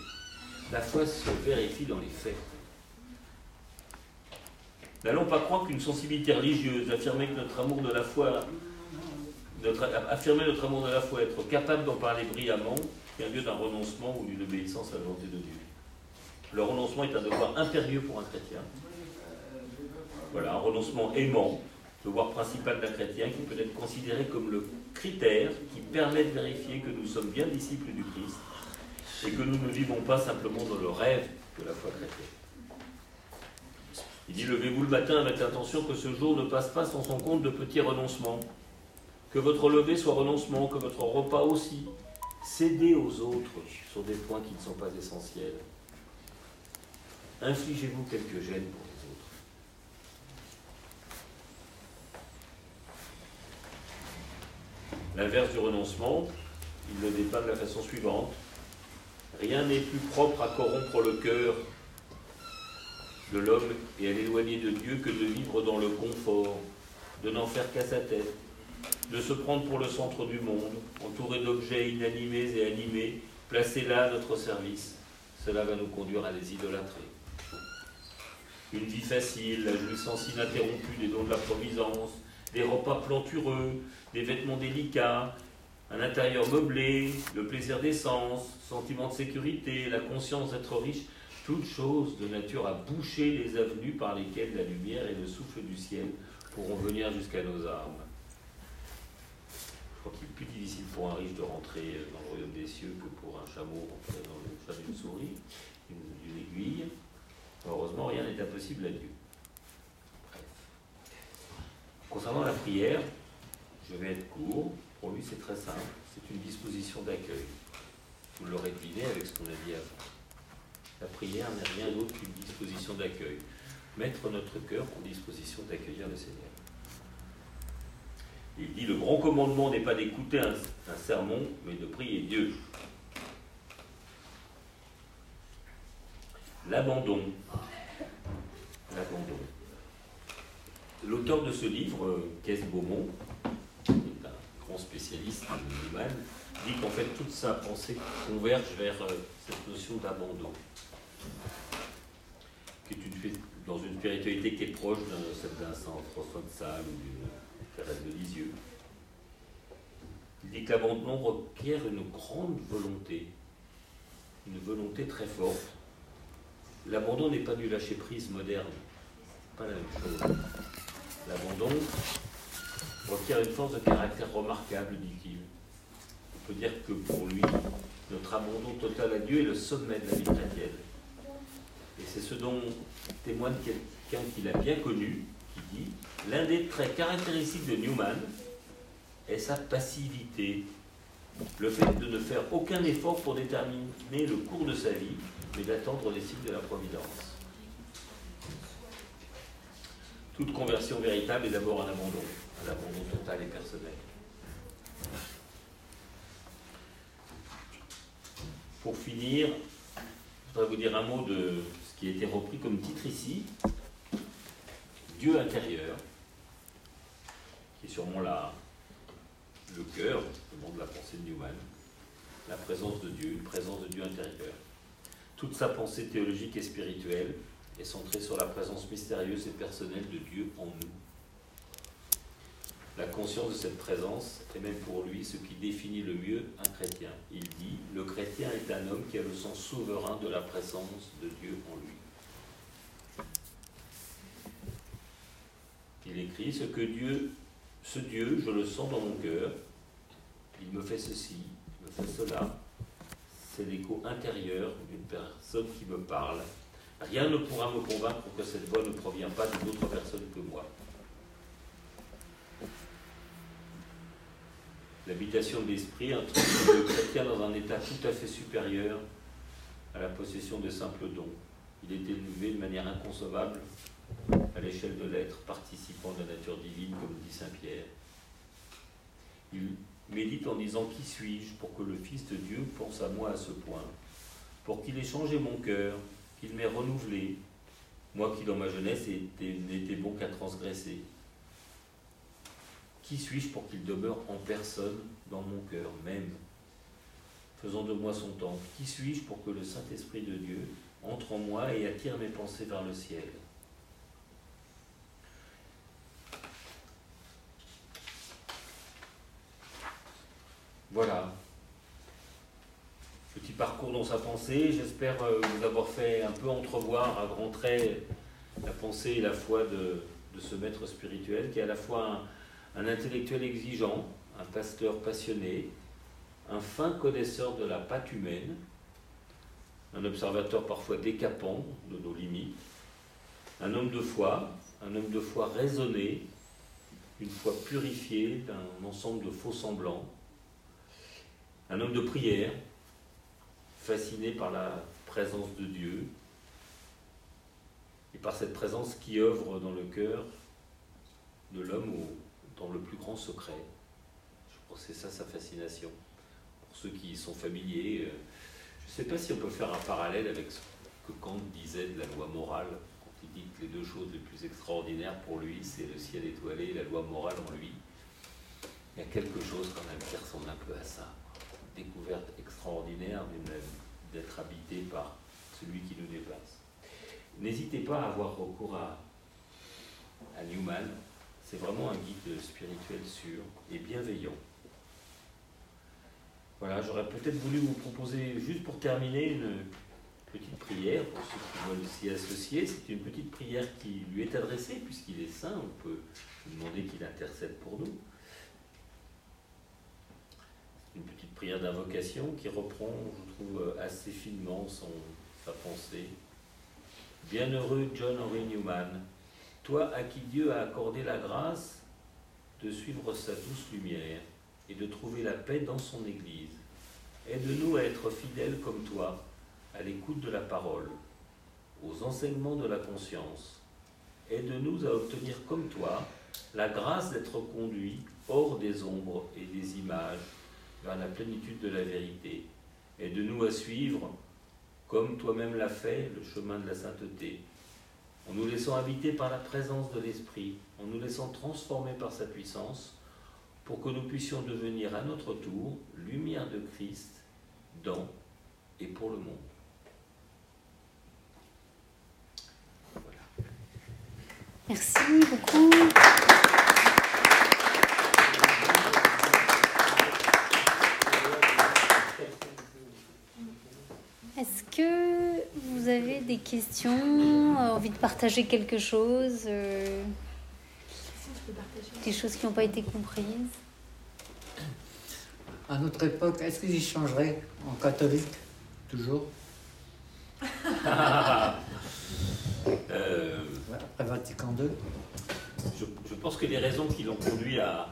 La foi se vérifie dans les faits. N'allons pas croire qu'une sensibilité religieuse, affirmer notre amour de la foi, affirmer notre amour de la foi, être capable d'en parler brillamment, un lieu d'un renoncement ou d'une obéissance à la volonté de Dieu. Le renoncement est un devoir impérieux pour un chrétien. Voilà, un renoncement aimant, devoir principal d'un chrétien qui peut être considéré comme le critère qui permet de vérifier que nous sommes bien disciples du Christ et que nous ne vivons pas simplement dans le rêve de la foi chrétienne. Il dit Levez-vous le matin avec l'intention que ce jour ne passe pas sans son compte de petits renoncements. Que votre lever soit renoncement, que votre repas aussi. Cédez aux autres sur des points qui ne sont pas essentiels. Infligez-vous quelques gênes pour les autres. L'inverse du renoncement, il le dépeint de la façon suivante. Rien n'est plus propre à corrompre le cœur de l'homme et à l'éloigner de Dieu que de vivre dans le confort, de n'en faire qu'à sa tête, de se prendre pour le centre du monde, entouré d'objets inanimés et animés, placés là à notre service. Cela va nous conduire à les idolâtrer. Une vie facile, la jouissance ininterrompue des dons de la providence, des repas plantureux, des vêtements délicats, un intérieur meublé, le plaisir des sens, sentiment de sécurité, la conscience d'être riche, toutes choses de nature à boucher les avenues par lesquelles la lumière et le souffle du ciel pourront venir jusqu'à nos âmes. Je crois qu'il est plus difficile pour un riche de rentrer dans le royaume des cieux que pour un chameau rentrer dans le chat d'une souris, d'une aiguille. Heureusement, rien n'est impossible à Dieu. Bref. Concernant la prière, je vais être court. Pour lui, c'est très simple. C'est une disposition d'accueil. Vous l'aurez deviné avec ce qu'on a dit avant. La prière n'est rien d'autre qu'une disposition d'accueil. Mettre notre cœur en disposition d'accueillir le Seigneur. Il dit le grand commandement n'est pas d'écouter un, un, sermon, mais de prier Dieu. L'abandon. L'abandon. L'auteur de ce livre, Kess Beaumont, qui est un grand spécialiste musulman, dit qu'en fait toute sa pensée converge vers cette notion d'abandon, qui est une, dans une spiritualité qui est proche d'un Saint François de Sales ou d'une Thérèse de Lisieux. Il dit que l'abandon requiert une grande volonté, une volonté très forte. L'abandon n'est pas du lâcher-prise moderne, pas la même chose. L'abandon requiert une force de caractère remarquable, dit-il. On peut dire que pour lui, notre abandon total à Dieu est le sommet de la vie chrétienne. Et c'est ce dont témoigne quelqu'un qui l'a bien connu, qui dit L'un des traits caractéristiques de Newman est sa passivité, le fait de ne faire aucun effort pour déterminer le cours de sa vie, mais d'attendre les signes de la providence. Toute conversion véritable est d'abord un abandon, un abandon total et personnel. Pour finir, je voudrais vous dire un mot de ce qui a été repris comme titre ici, Dieu intérieur, qui est sûrement le cœur, le nom de la pensée de Newman, la présence de Dieu, une présence de Dieu intérieur. Toute sa pensée théologique et spirituelle est centrée sur la présence mystérieuse et personnelle de Dieu en nous. La conscience de cette présence est même pour lui ce qui définit le mieux un chrétien. Il dit, le chrétien est un homme qui a le sens souverain de la présence de Dieu en lui. Il écrit, ce que Dieu, ce Dieu, je le sens dans mon cœur, il me fait ceci, il me fait cela. C'est l'écho intérieur d'une personne qui me parle. Rien ne pourra me convaincre que cette voix ne provient pas d'une autre personne que moi. L'habitation de l'esprit introduit le chrétien dans un état tout à fait supérieur à la possession de simples dons. Il est élevé de manière inconcevable à l'échelle de l'être participant de la nature divine, comme dit Saint Pierre. Il médite en disant Qui suis-je pour que le Fils de Dieu pense à moi à ce point? Pour qu'il ait changé mon cœur, qu'il m'ait renouvelé, moi qui dans ma jeunesse n'étais bon qu'à transgresser. Qui suis-je pour qu'il demeure en personne dans mon cœur même? Faisant de moi son temple. Qui suis-je pour que le Saint-Esprit de Dieu entre en moi et attire mes pensées vers le ciel? Voilà. Petit parcours dans sa pensée. J'espère euh, vous avoir fait un peu entrevoir à grands traits la pensée et la foi de, ce maître spirituel qui est à la fois un intellectuel exigeant, un pasteur passionné, un fin connaisseur de la pâte humaine, un observateur parfois décapant de nos limites, un homme de foi, un homme de foi raisonné, une foi purifiée d'un ensemble de faux semblants, un homme de prière, fasciné par la présence de Dieu et par cette présence qui œuvre dans le cœur de l'homme dans le plus grand secret. Je pense que c'est ça sa fascination. Pour ceux qui sont familiers, euh, je ne sais pas si on peut faire un parallèle avec ce que Kant disait de la loi morale, quand il dit que les deux choses les plus extraordinaires pour lui, c'est le ciel étoilé et la loi morale en lui. Il y a quelque chose quand même qui ressemble un peu à ça. Découverte extraordinaire d'être habité par celui qui nous dépasse. N'hésitez pas à avoir recours à, Newman, c'est vraiment un guide spirituel sûr et bienveillant. Voilà, j'aurais peut-être voulu vous proposer, juste pour terminer, une petite prière pour ceux qui veulent s'y associer. C'est une petite prière qui lui est adressée, puisqu'il est saint, on peut demander qu'il intercède pour nous. Une petite prière d'invocation qui reprend, je trouve, assez finement sa pensée. Bienheureux John Henry Newman, toi à qui Dieu a accordé la grâce de suivre sa douce lumière et de trouver la paix dans son Église. Aide-nous à être fidèles comme toi, à l'écoute de la parole, aux enseignements de la conscience. Aide-nous à obtenir comme toi la grâce d'être conduits hors des ombres et des images vers la plénitude de la vérité. Aide-nous à suivre, comme toi-même l'as fait, le chemin de la sainteté en nous laissant habiter par la présence de l'Esprit, en nous laissant transformer par sa puissance, pour que nous puissions devenir à notre tour lumière de Christ dans et pour le monde. Voilà. Merci beaucoup. Est-ce que vous avez des questions, euh, envie de partager quelque chose euh, Des choses qui n'ont pas été comprises. À notre époque, est-ce qu'ils y changeraient en catholique Toujours? <laughs> Euh, Après Vatican II je, pense que les raisons qui l'ont conduit à,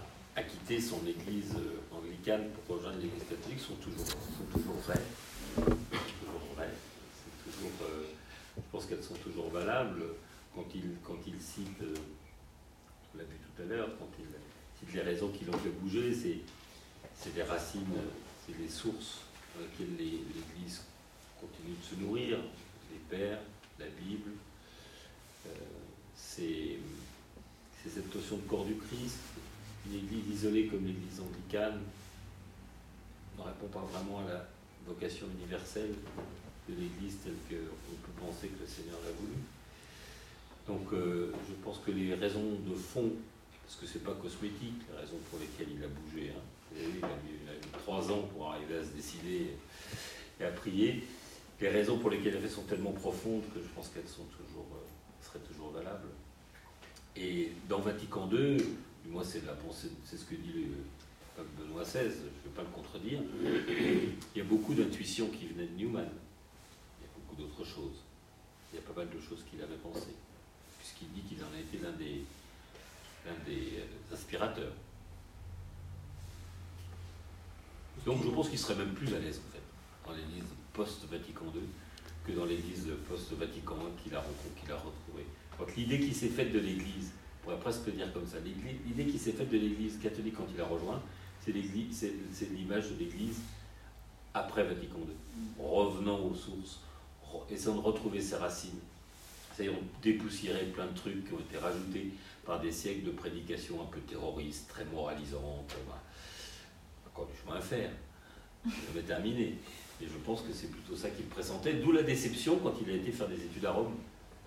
quitter son église anglicane pour rejoindre l'église catholique sont toujours, sont toujours vraies. Euh, je pense qu'elles sont toujours valables quand il, cite, on l'a vu tout à l'heure, quand il cite les raisons qui l'ont fait bouger, c'est, les racines, c'est les sources dans lesquelles l'Église continue de se nourrir, les pères, la Bible. Euh, c'est cette notion de corps du Christ. Une église isolée comme l'église anglicane ne répond pas vraiment à la vocation universelle l'église telle qu'on peut penser que le Seigneur l'a voulu. Donc euh, je pense que les raisons de fond, parce que c'est pas cosmétique, les raisons pour lesquelles il a bougé, hein. il, a eu, trois ans pour arriver à se décider et à prier, les raisons pour lesquelles il a fait sont tellement profondes que je pense qu'elles sont toujours, euh, seraient toujours valables. Et dans Vatican II, du moins c'est la pensée, c'est ce que dit le pape Benoît XVI, je ne vais pas le contredire, il y a beaucoup d'intuitions qui venaient de Newman. Il y a beaucoup d'autres choses. Il y a pas mal de choses qu'il avait pensées, puisqu'il dit qu'il en a été l'un des, des euh, inspirateurs. Donc je pense qu'il serait même plus à l'aise en fait dans l'église post-Vatican II que dans l'église post-Vatican I qu'il a, qu'il a retrouvée. Donc l'idée qui s'est faite de l'Église, on pourrait presque dire comme ça, l'idée qui s'est faite de l'Église catholique quand il a rejoint, c'est l'image de l'Église après Vatican II, revenant aux sources, essayant de retrouver ses racines, essayant de dépoussiérer plein de trucs qui ont été rajoutés par des siècles de prédications un peu terroristes, très moralisantes. Encore du chemin à faire. Je vais terminer. Et je pense que c'est plutôt ça qu'il pressentait, d'où la déception quand il a été faire des études à Rome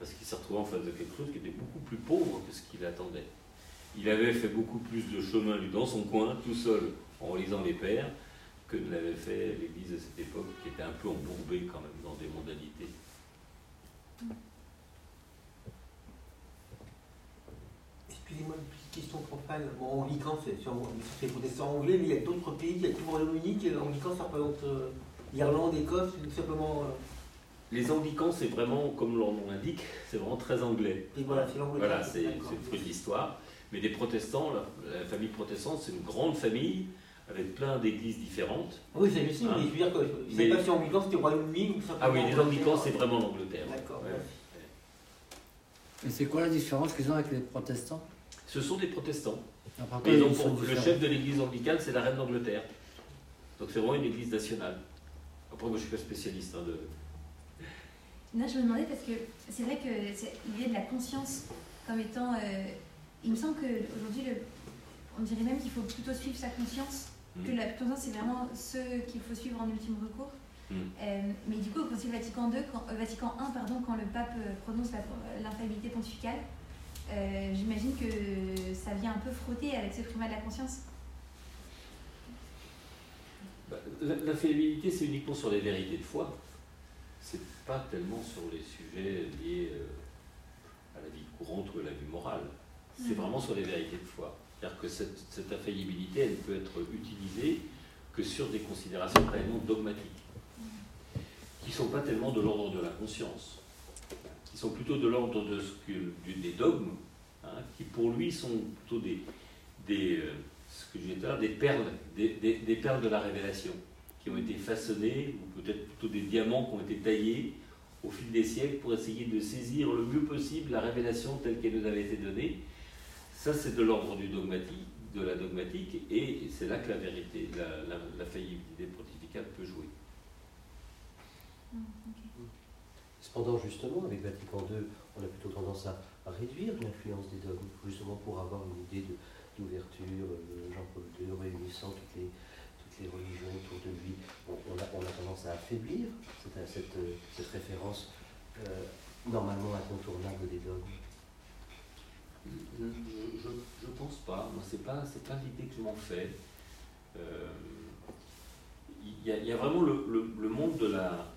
parce qu'il s'est retrouvé en face de quelque chose qui était beaucoup plus pauvre que ce qu'il attendait. Il avait fait beaucoup plus de chemin, lui, dans son coin, tout seul, en relisant les pères, que ne l'avait fait l'Église à cette époque, qui était un peu embourbée quand même dans des mondanités. Excusez-moi, une petite question profane. Bon, anglican, c'est protestant anglais, mais il y a d'autres pays, il y a tout le Royaume-Uni, anglican, ça représente euh, l'Irlande, l'Écosse, tout simplement. Euh, les anglicans, c'est vraiment, comme leur nom l'indique, c'est vraiment très anglais. Et voilà, c'est Voilà, c'est le fruit de l'histoire. Mais des protestants, la, famille protestante, c'est une grande famille avec plein d'églises différentes. Oui, c'est aussi, hein? mais je veux dire que je pas si anglican c'était Royaume-Uni ou ça Ah oui, les anglicans, c'est vraiment l'Angleterre. D'accord. Et c'est quoi la différence qu'ils ont avec les protestants? Ce sont des protestants. le chef de l'église anglicane, c'est la reine d'Angleterre. Donc c'est vraiment une église nationale. Après, moi, je suis pas spécialiste hein, de, Là, je me demandais parce que c'est vrai que l'idée de la conscience comme étant. Euh, il me semble qu'aujourd'hui, on dirait même qu'il faut plutôt suivre sa conscience, que mm. la conscience, c'est vraiment ce qu'il faut suivre en ultime recours. Mm. Euh, mais du coup, au Concile Vatican, II, quand, euh, Vatican I, pardon, quand le pape prononce l'infaillibilité pontificale, j'imagine que ça vient un peu frotter avec ce primat de la conscience. Bah, l'infaillibilité, c'est uniquement sur les vérités de foi c'est pas tellement sur les sujets liés euh, à la vie courante ou à la vie morale. C'est mhm. vraiment sur les vérités de foi. C'est-à-dire que cette, infaillibilité, elle peut être utilisée que sur des considérations réellement dogmatiques, qui ne sont pas tellement de l'ordre de la conscience, qui sont plutôt de l'ordre des dogmes, hein, qui pour lui sont plutôt des, perles, des, perles de la révélation qui ont été façonnés, ou peut-être plutôt des diamants qui ont été taillés au fil des siècles pour essayer de saisir le mieux possible la révélation telle qu'elle nous avait été donnée. Ça, c'est de l'ordre du dogmatique, de la dogmatique, et c'est là que la vérité, la, faillibilité pontificale peut jouer. Mm, Cependant, justement, avec Vatican II, on a plutôt tendance à, réduire l'influence des dogmes, justement pour avoir une idée d'ouverture, Jean-Paul II réunissant toutes les, les religions autour de lui, on, a, tendance à affaiblir cette, cette, référence euh, normalement incontournable des dogmes Je ne pense pas. Moi, ce n'est pas, pas l'idée que je m'en fais. Euh, il y, a vraiment le, monde de la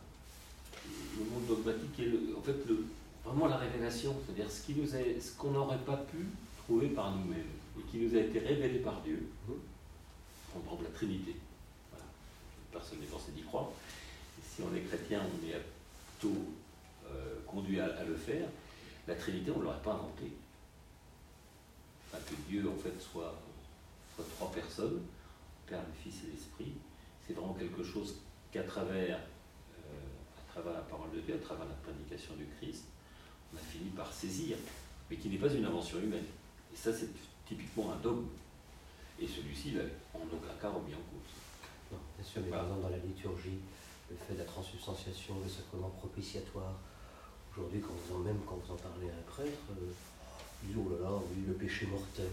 le monde dogmatique et en fait le, vraiment la révélation, c'est-à-dire ce qui nous ce qu'on n'aurait pas pu trouver par nous-mêmes et qui nous a été révélé par Dieu. Mmh. On prend la Trinité personne n'est forcé d'y croire. si on est chrétien, on est plutôt euh, conduit à, le faire. La Trinité, on ne l'aurait pas inventée. Que Dieu, en fait, soit, trois personnes, Père, le Fils et l'Esprit, c'est vraiment quelque chose qu'à travers, euh, à travers la parole de Dieu, à travers la prédication du Christ, on a fini par saisir, mais qui n'est pas une invention humaine. Et ça, c'est typiquement un dogme. Et celui-ci, il n'a en aucun cas remis en cause. Bien sûr, mais par exemple dans la liturgie, le fait de la transubstantiation, le sacrement propitiatoire. Aujourd'hui, quand vous en, même quand vous en parlez à un prêtre, euh, disent oh là là, oui, le péché mortel.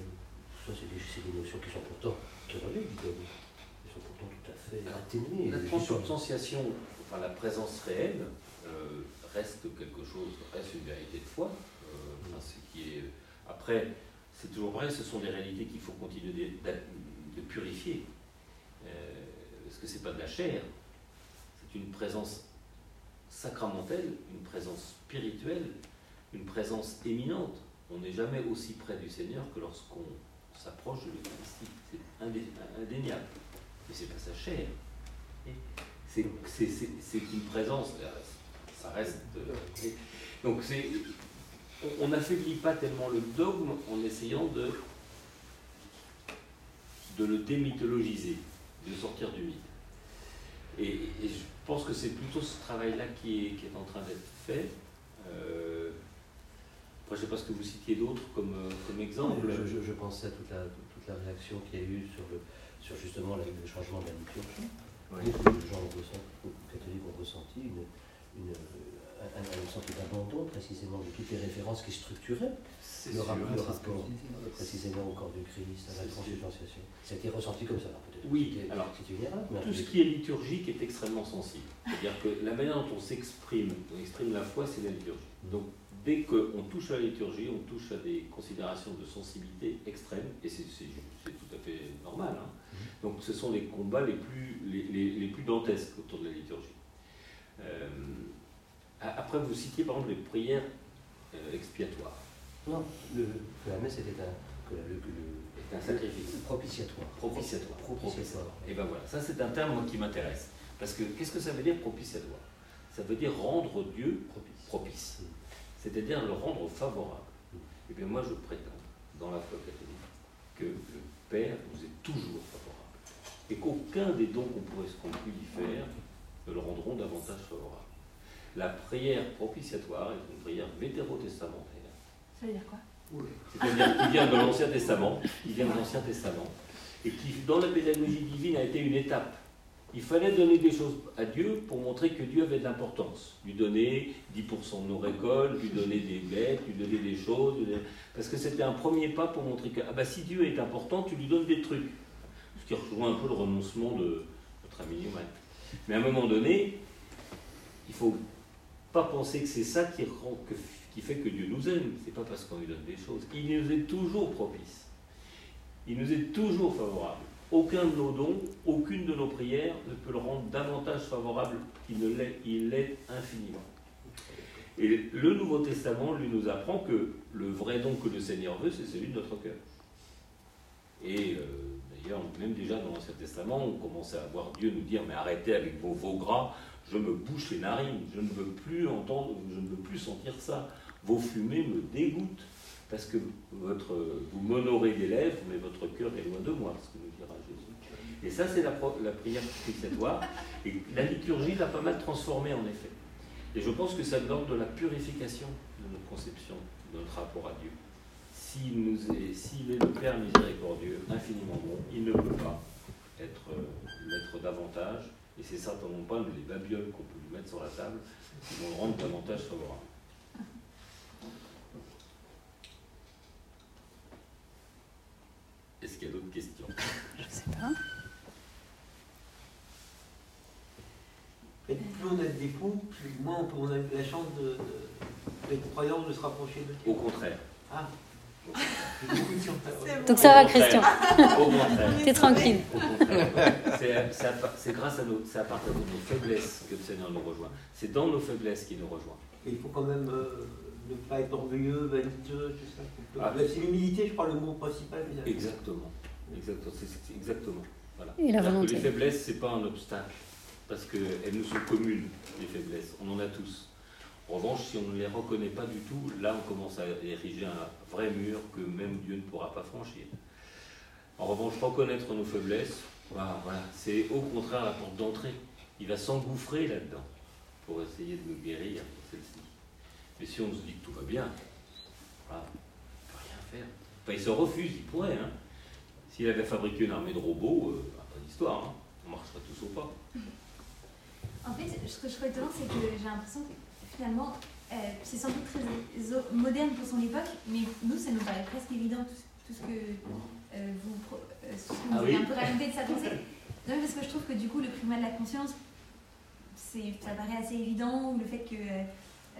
Ça, c'est des, des, notions qui sont pourtant Ils sont pourtant tout à fait atténuées. La transubstantiation, enfin la présence réelle, euh, reste quelque chose, reste une vérité de foi. Euh, ce qui est, après, c'est toujours vrai, ce sont des réalités qu'il faut continuer de, de purifier. Euh, parce que c'est pas de la chair, c'est une présence sacramentelle, une présence spirituelle, une présence éminente. On n'est jamais aussi près du Seigneur que lorsqu'on s'approche de l'Eucharistie. C'est indéniable. Mais c'est pas sa chair. C'est une présence, ça reste. Euh, donc. On n'affaiblit pas tellement le dogme en essayant de, le démythologiser, de sortir du mythe. Et, je pense que c'est plutôt ce travail-là qui est, en train d'être fait. Euh, je ne sais pas ce que vous citiez d'autres comme, euh, comme exemple. Je, je, pensais à toute la, toute la réaction qu'il y a eu sur, le, sur justement le changement de la liturgie. Beaucoup de gens catholiques ont ressenti une, une, un, un sentiment d'abandon précisément de toutes les références qui structuraient le, rapport, le rapport précisément au corps du Christ, à la transubstantiation. Ça a été ressenti comme ça. Oui, alors c'est une erreur. tout ce qui est liturgique est extrêmement sensible. C'est-à-dire que la manière dont on s'exprime, on exprime la foi, c'est la liturgie. Mm. Donc dès qu'on touche à la liturgie, on touche à des considérations de sensibilité extrême, et c'est tout à fait normal. Hein. Mm. Donc ce sont les combats les plus, les, les, les plus dantesques autour de la liturgie. Euh, après, vous citiez par exemple les prières euh, expiatoires. Non, le, la messe était un, un sacrifice. Propitiatoire. Propitiatoire. Propitiatoire. Et ben voilà, ça c'est un terme qui m'intéresse. Parce que qu'est-ce que ça veut dire propitiatoire? Ça veut dire rendre Dieu propice. C'est-à-dire le rendre favorable. Et eh bien moi je prétends, dans la foi catholique, que le Père nous est toujours favorable. Et qu'aucun des dons qu'on pourrait y faire ne le rendront davantage favorable. La prière propitiatoire est une prière vétérotestamentaire. Ça veut dire quoi? C'est-à-dire qui vient de l'Ancien Testament, qui vient de l'Ancien Testament, et qui, dans la pédagogie divine, a été une étape. Il fallait donner des choses à Dieu pour montrer que Dieu avait de l'importance. Lui donner 10% de nos récoltes, lui donner des bêtes, lui donner des choses. Parce que c'était un premier pas pour montrer que ah bah, si Dieu est important, tu lui donnes des trucs. Ce qui rejoint un peu le renoncement de notre ami Newman. Mais à un moment donné, il faut pas penser que c'est ça qui, qui, fait que Dieu nous aime. C'est pas parce qu'on lui donne des choses. Il nous est toujours propice. Il nous est toujours favorable. Aucun de nos dons, aucune de nos prières ne peut le rendre davantage favorable qu'il ne l'est. Il l'est infiniment. Et le Nouveau Testament, lui, nous apprend que le vrai don que le Seigneur veut, c'est celui de notre cœur. Et euh, d'ailleurs, même déjà dans l'Ancien Testament, on commençait à voir Dieu nous dire, mais arrêtez avec vos veaux gras, je me bouche les narines, je ne veux plus entendre, je ne veux plus sentir ça. Vos fumées me dégoûtent, parce que votre, vous m'honorez des lèvres, mais votre cœur est loin de moi, ce que nous dira Jésus. Et ça, c'est la, la prière propitiatoire. Et la liturgie l'a pas mal transformée, en effet. Et je pense que ça donne de la purification de notre conception, de notre rapport à Dieu. S'il nous est, s'il est le Père miséricordieux, infiniment bon, il ne peut pas être euh, l'être davantage et c'est certainement pas les babioles qu'on peut lui mettre sur la table qui vont le rendre davantage favorable. Est-ce qu'il y a d'autres questions? Je ne sais pas. plus on a des ponts, plus moins on, a la chance de, d'être croyant, de se rapprocher de Dieu. Au contraire. Ah. Donc ça va, Christian. T'es tranquille. C'est grâce à c'est à partir de nos faiblesses que le Seigneur nous rejoint. C'est dans nos faiblesses qu'il nous rejoint. Et il faut quand même euh, ne pas être orgueilleux, vaniteux, tout ça. Ah. c'est l'humilité, je crois, le mot principal. Exactement. Exactement. C'est exactement. Voilà. Et la volonté. Les faiblesses, c'est pas un obstacle, parce qu'elles nous sont communes, les faiblesses. On en a tous. En revanche, si on ne les reconnaît pas du tout, là on commence à ériger un vrai mur que même Dieu ne pourra pas franchir. En revanche, reconnaître nos faiblesses, bah, voilà, c'est au contraire la porte d'entrée. Il va s'engouffrer là-dedans pour essayer de nous guérir celle-ci. Mais si on se dit que tout va bien, voilà, on ne peut rien faire. Enfin, il se refuse, il pourrait. Hein. S'il avait fabriqué une armée de robots, euh, pas d'histoire, hein. on marcherait tous au pas. En fait, ce que je trouve étonnant, c'est que j'ai l'impression que finalement, euh, c'est sans doute très moderne pour son époque, mais nous, ça nous paraît presque évident tout, ce que euh, vous, euh, ce que vous Ah avez oui un peu raconté de sa pensée. Non, parce que je trouve que du coup, le primat de la conscience, ça paraît assez évident, ou le fait que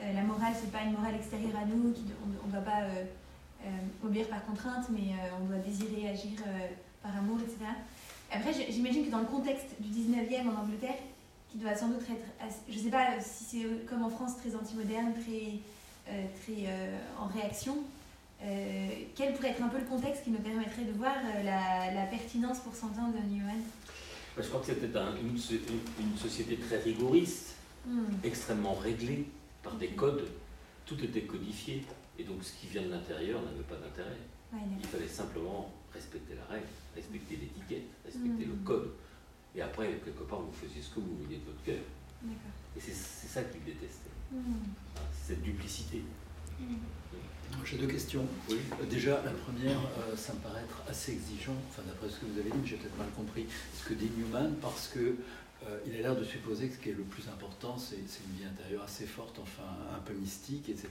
la morale, c'est pas une morale extérieure à nous, qui, on ne doit pas euh, euh, obéir par contrainte, mais euh, on doit désirer agir euh, par amour, etc. Après, j'imagine que dans le contexte du 19e en Angleterre, qui doit sans doute être, assez- je sais pas si c'est euh, comme en France, très anti-moderne, très, euh, très euh, en réaction, euh, quel pourrait être un peu le contexte qui nous permettrait de voir euh, la, la pertinence pour 100 ans de Newman Je crois que c'était un- une- une société très rigoriste, Hmm. extrêmement réglée par des codes. Tout était codifié. Et donc ce qui vient de l'intérieur n'avait pas d'intérêt. Il fallait simplement respecter la règle, respecter l'étiquette, respecter le Mhm. code. Et après, quelque part, vous faisiez ce que vous vouliez de votre cœur. D'accord. Et c'est ça qu'il détestait. Hmm. Hein, Cette duplicité. J'ai deux questions. Oui. Euh, Déjà, la première, euh, ça me paraît être assez exigeant, enfin d'après ce que vous avez dit, j'ai peut-être mal compris ce que dit Newman, parce que euh, il a l'air de supposer que ce qui est le plus important, c'est une vie intérieure assez forte, enfin un peu mystique, etc.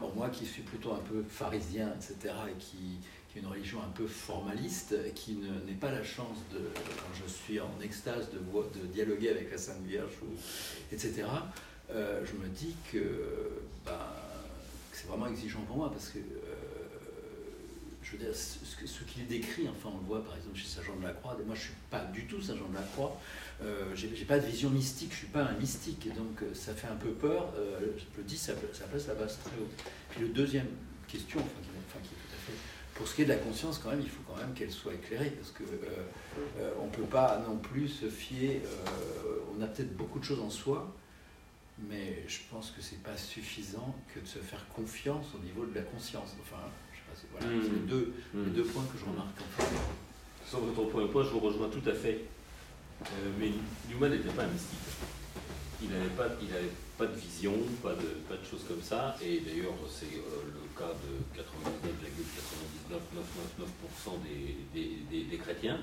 Or moi, qui suis plutôt un peu pharisien, etc., et qui, qui a une religion un peu formaliste, qui ne- n'ai pas la chance de, quand je suis en extase, de, dialoguer avec la Sainte Vierge, etc. euh, je me dis que, ben, que c'est vraiment exigeant pour moi parce que euh, que- ce qu'il décrit enfin on le voit par exemple chez Saint Jean de la Croix moi je suis pas du tout Saint Jean de la Croix euh, j'ai pas de vision mystique je suis pas un mystique et donc euh, ça fait un peu peur euh, je le dis ça, ça place la base très haut puis le deuxième question enfin qui, enfin, qui est tout à fait pour ce qui est de la conscience quand même il faut quand même qu'elle soit éclairée parce que euh, euh, on peut pas non plus se fier on a peut-être beaucoup de choses en soi mais je pense que c'est pas suffisant que de se faire confiance au niveau de la conscience. Enfin, je sais pas, c'est voilà, c'est les, deux, Mm. les deux points que je remarque. En fait. Sur votre premier point, je vous rejoins tout à fait. Euh, mais Newman n'était pas un mystique. Il n'avait pas, pas de vision, pas de, pas de choses comme ça. Et d'ailleurs, c'est euh, le cas de 99,9999% des, des, des- des chrétiens.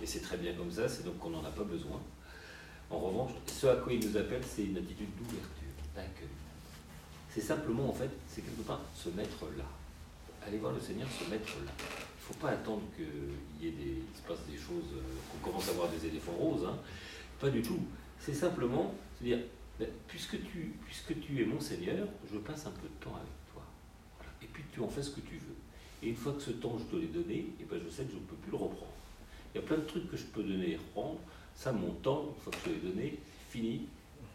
Et c'est très bien comme ça, c'est donc qu'on n'en a pas besoin. En revanche, ce à quoi il nous appelle, c'est une attitude d'ouverture, d'accueil. C'est simplement, en fait, c'est quelque part se mettre là. Aller voir le Seigneur, se mettre là. Ne faut pas attendre qu'il se passe des choses, euh, qu'on commence à voir des éléphants roses. hein. Pas du tout. C'est simplement se dire, ben, puisque, tu, puisque tu es mon Seigneur, je passe un peu de temps avec toi. Et puis tu en fais ce que tu veux. Et une fois que ce temps, je te l'ai donné, et ben, je sais que je ne peux plus le reprendre. Il y a plein de trucs que je peux donner et reprendre. Ça, mon temps, une fois que je te l'ai donné, fini,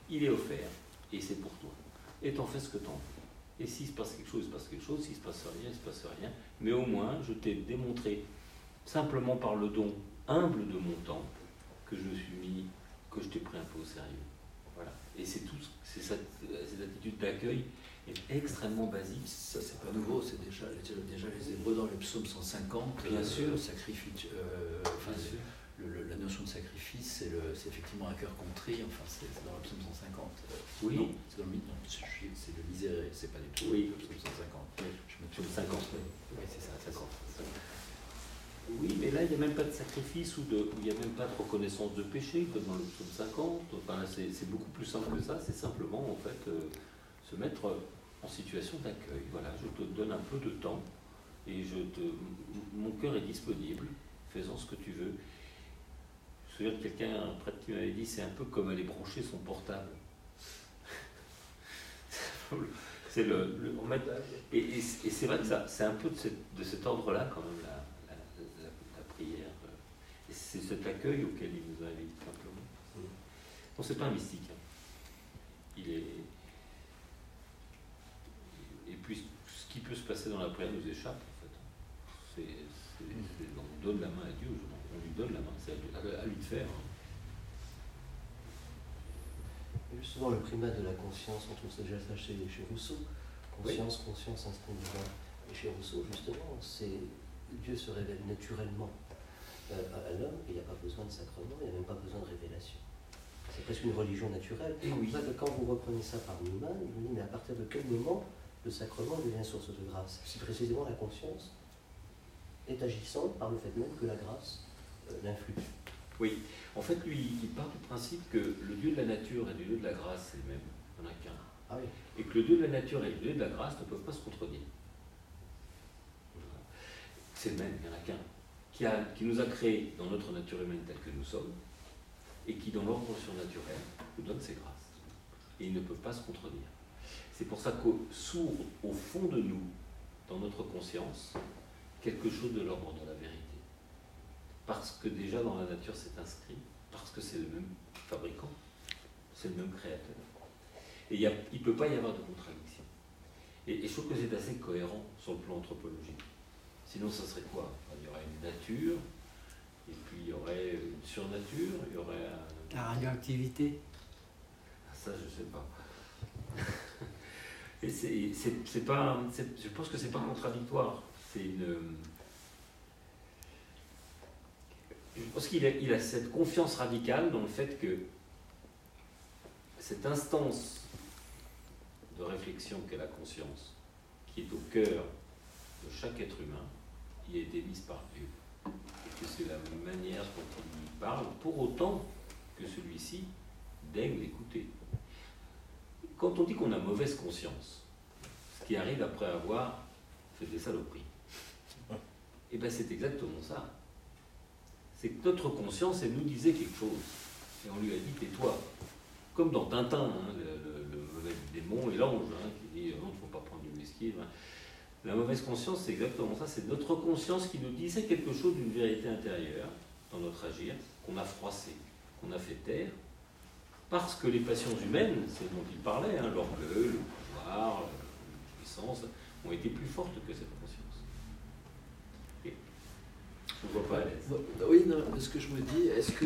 il est offert, et c'est pour toi. Et t'en fais ce que t'en veux. Et s'il se passe quelque chose, il se passe quelque chose. S'il se passe rien, il se passe rien. Mais au moins, je t'ai démontré, simplement par le don humble de mon temps, que je me suis mis, que je t'ai pris un peu au sérieux. Voilà. Et c'est tout, c'est cette, cette attitude d'accueil est extrêmement basique. Ça, c'est pas nouveau, c'est déjà, déjà les Hébreux dans le psaume 150. Bien euh, sûr. le sacrifice, euh, enfin, le- le- la notion de sacrifice, c'est effectivement un cœur contrit, enfin, c'est dans le psaume 150. euh, Oui. non, c'est dans le non, c'est le miséré, c'est pas du tout Oui. le psaume 150. Oui. Je me Psaume trompe. 50, oui. C'est ça, 50. Oui, mais là, il n'y a même pas de sacrifice ou de, il n'y a même pas de reconnaissance de péché, comme dans le psaume 50. Enfin, c'est beaucoup plus simple que ça. C'est simplement, en fait, euh, se mettre en situation d'accueil. Voilà, je te donne un peu de temps et je te, mon cœur est disponible. Fais-en ce que tu veux. Je me souviens de quelqu'un, un prêtre qui m'avait dit, c'est un peu comme aller brancher son portable. <laughs> c'est le, le- on met- et, et- et c'est vrai que ça, c'est un peu de, cette- de cet ordre-là quand même la, la, la- la prière. Et c'est cet accueil auquel il nous invite simplement. Bon, c'est pas un mystique. hein. Il est. Et puis ce qui peut se passer dans la prière nous échappe en fait. C'est, c'est- c'est- on donne la main à Dieu, on lui donne la main, c'est à, lui- de faire. hein. Justement, le primat de la conscience, on trouve ça déjà ça chez, chez Rousseau. Conscience, conscience, instinct divin. Et chez Rousseau, justement, c'est Dieu se révèle naturellement euh, à, l'homme, il n'y a pas besoin de sacrement, il n'y a même pas besoin de révélation. C'est presque une religion naturelle. Et oui. C'est pour ça que quand vous reprenez ça par Newman, vous dites, mais à partir de quel moment le sacrement devient source de grâce? Si précisément la conscience est agissante par le fait même que la grâce euh, l'influe. Oui, en fait, lui, il part du principe que le Dieu de la nature et le Dieu de la grâce, c'est le même. Il n'y en a qu'un. Ah oui. Et que le Dieu de la nature et le Dieu de la grâce ne peuvent pas se contredire. C'est le même, il n'y en a qu'un. Qui, a- qui nous a créés dans notre nature humaine telle que nous sommes, et qui, dans l'ordre surnaturel, nous donne ses grâces. Et ils ne peuvent pas se contredire. C'est pour ça qu'au sourd, au fond de nous, dans notre conscience, quelque chose de l'ordre de la vérité. Parce que déjà dans la nature c'est inscrit, parce que c'est le même fabricant, c'est le même créateur. Et il ne peut pas y avoir de contradiction. Et, et je trouve que c'est assez cohérent sur le plan anthropologique. Sinon, ça serait quoi? Il y aurait une nature, et puis il y aurait une surnature, il y aurait un, La radioactivité ça, je sais pas. <laughs> Et c'est, c'est, c'est pas, je pense que c'est pas contradictoire. C'est une. Je pense qu'il a, il a cette confiance radicale dans le fait que cette instance de réflexion qu'est la conscience, qui est au cœur de chaque être humain, y a été mise par Dieu. Et que c'est la manière dont il parle, pour autant que celui-ci daigne l'écouter. Quand on dit qu'on a mauvaise conscience, ce qui arrive après avoir fait des saloperies, <laughs> et bien c'est exactement ça. C'est que notre conscience, elle nous disait quelque chose. Et on lui a dit, tais-toi. Comme dans Tintin, hein, le, mauvais démon et l'ange, hein, qui dit, non, il ne faut pas prendre du whisky. hein. La mauvaise conscience, c'est exactement ça. C'est notre conscience qui nous disait quelque chose d'une vérité intérieure dans notre agir, qu'on a froissé, qu'on a fait taire, parce que les passions humaines, c'est dont il parlait, l'orgueil, le pouvoir, la puissance, ont été plus fortes que cette conscience. On ne pas. Non, Oui, non, ce que je me dis, est-ce que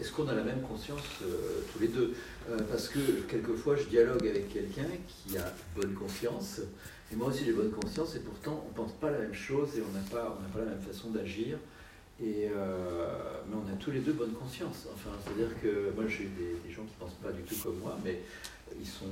est-ce qu'on a la même conscience euh, tous les deux? Euh, Parce que quelquefois, je dialogue avec quelqu'un qui a bonne conscience, et moi aussi j'ai bonne conscience, et pourtant on ne pense pas la même chose et on n'a pas, on pas la même façon d'agir. Et euh, mais on a tous les deux bonne conscience. Enfin, c'est-à-dire que moi j'ai des gens qui ne pensent pas du tout comme moi, mais ils sont,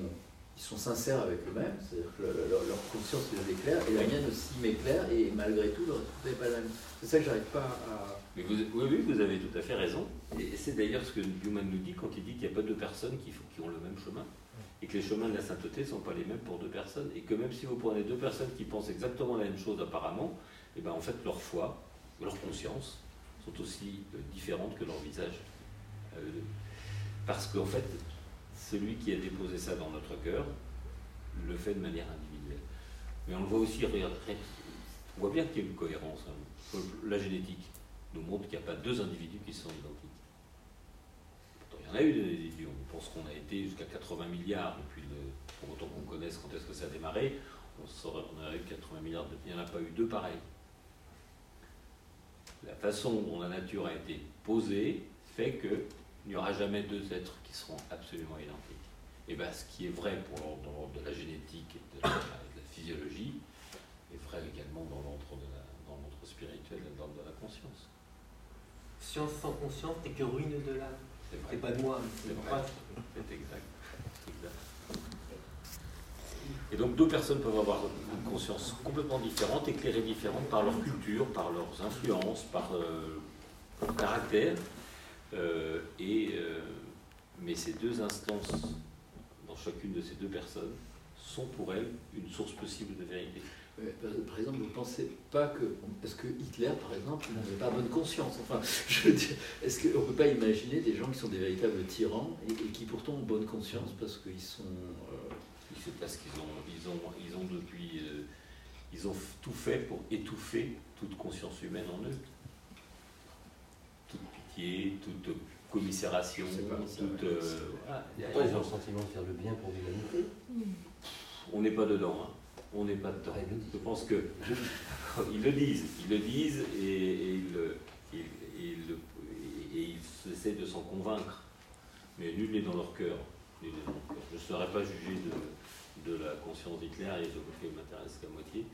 sont sincères avec eux-mêmes. C'est-à-dire que leur, conscience les éclaire, et la mienne aussi m'éclaire, et malgré tout, le résultat n'est pas le même. C'est ça que j'arrive pas à. Mais vous, oui, oui, vous avez tout à fait raison. Et c'est d'ailleurs ce que Newman nous dit quand il dit qu'il n'y a pas deux personnes qui, ont le même chemin. Et que les chemins de la sainteté ne sont pas les mêmes pour deux personnes. Et que même si vous prenez deux personnes qui pensent exactement la même chose apparemment, et ben en fait leur foi, leur conscience sont aussi euh, différentes que leur visage. Euh, parce qu'en fait, celui qui a déposé ça dans notre cœur le fait de manière individuelle. Mais on le voit aussi, on voit bien qu'il y a une cohérence. hein. La génétique nous montre qu'il n'y a pas deux individus qui sont identiques. Pourtant, il y en a eu des individus. On pense qu'on a été jusqu'à 80 milliards depuis le. Pour autant qu'on connaisse quand est-ce que ça a démarré, on, saurait, on a eu 80 milliards de. Il n'y en a pas eu deux pareils. La façon dont la nature a été posée fait qu'il n'y aura jamais deux êtres qui seront absolument identiques. Et bien, ce qui est vrai pour l'ordre- dans l'ordre de la génétique et de la, de la physiologie est vrai également dans l'ordre dans spirituel et dans l'ordre de la conscience. Science sans conscience, t'es que ruine de l'âme. C'est pas de moi, C'est vrai. C'est exact. Exact. Et donc deux personnes peuvent avoir une conscience complètement différente, éclairée différente par leur culture, par leurs influences, par euh, leur caractère. Euh, et, euh, mais ces deux instances, dans chacune de ces deux personnes, sont pour elles une source possible de vérité. Ouais, par, exemple, vous ne pensez pas que. Est-ce que Hitler, par exemple, n'avait pas bonne conscience Enfin, <laughs> je veux dire, est-ce qu'on ne peut pas imaginer des gens qui sont des véritables tyrans et, et qui pourtant ont bonne conscience parce qu'ils sont. euh, parce qu'ils ont, ils ont, ils ont depuis, euh, ils ont tout fait pour étouffer toute conscience humaine en eux. Toute commisération, pas toute. euh. Pourtant, ils ont le sentiment de faire le bien pour l'humanité. On n'est pas dedans. hein. On n'est pas dedans. Ah. Je pense que <laughs> ils le disent, ils le disent et, et ils, le- ils- ils le- et ils essaient de s'en convaincre. Mais nul n'est dans leur cœur. Nul n'est dans leur cœur. Je ne serais pas jugé de, de la conscience d'Hitler et fais m'intéresse qu'à moitié.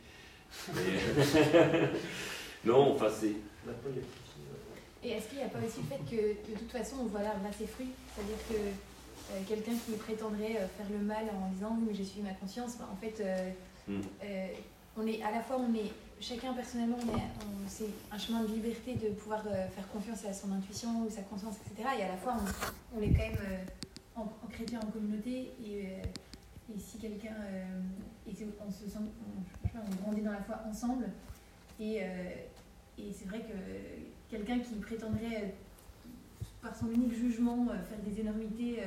Mais- <laughs> <laughs> non, enfin c'est. Et est-ce qu'il n'y a pas aussi le fait que de toute façon on voit l'arbre à ses fruits? C'est-à-dire que euh, quelqu'un qui prétendrait euh, faire le mal en disant oui mais j'ai suivi ma conscience, bah, en fait euh, Hmm. on est à la fois, on est chacun personnellement, on est, on- c'est un chemin de liberté de pouvoir euh, faire confiance à son intuition ou sa conscience, etc. Et à la fois, on, on est quand même euh, en, en chrétien en communauté et, euh, et si quelqu'un, et on se sent, on, grandit dans la foi ensemble et, et c'est vrai que quelqu'un qui prétendrait euh, par son unique jugement euh, faire des énormités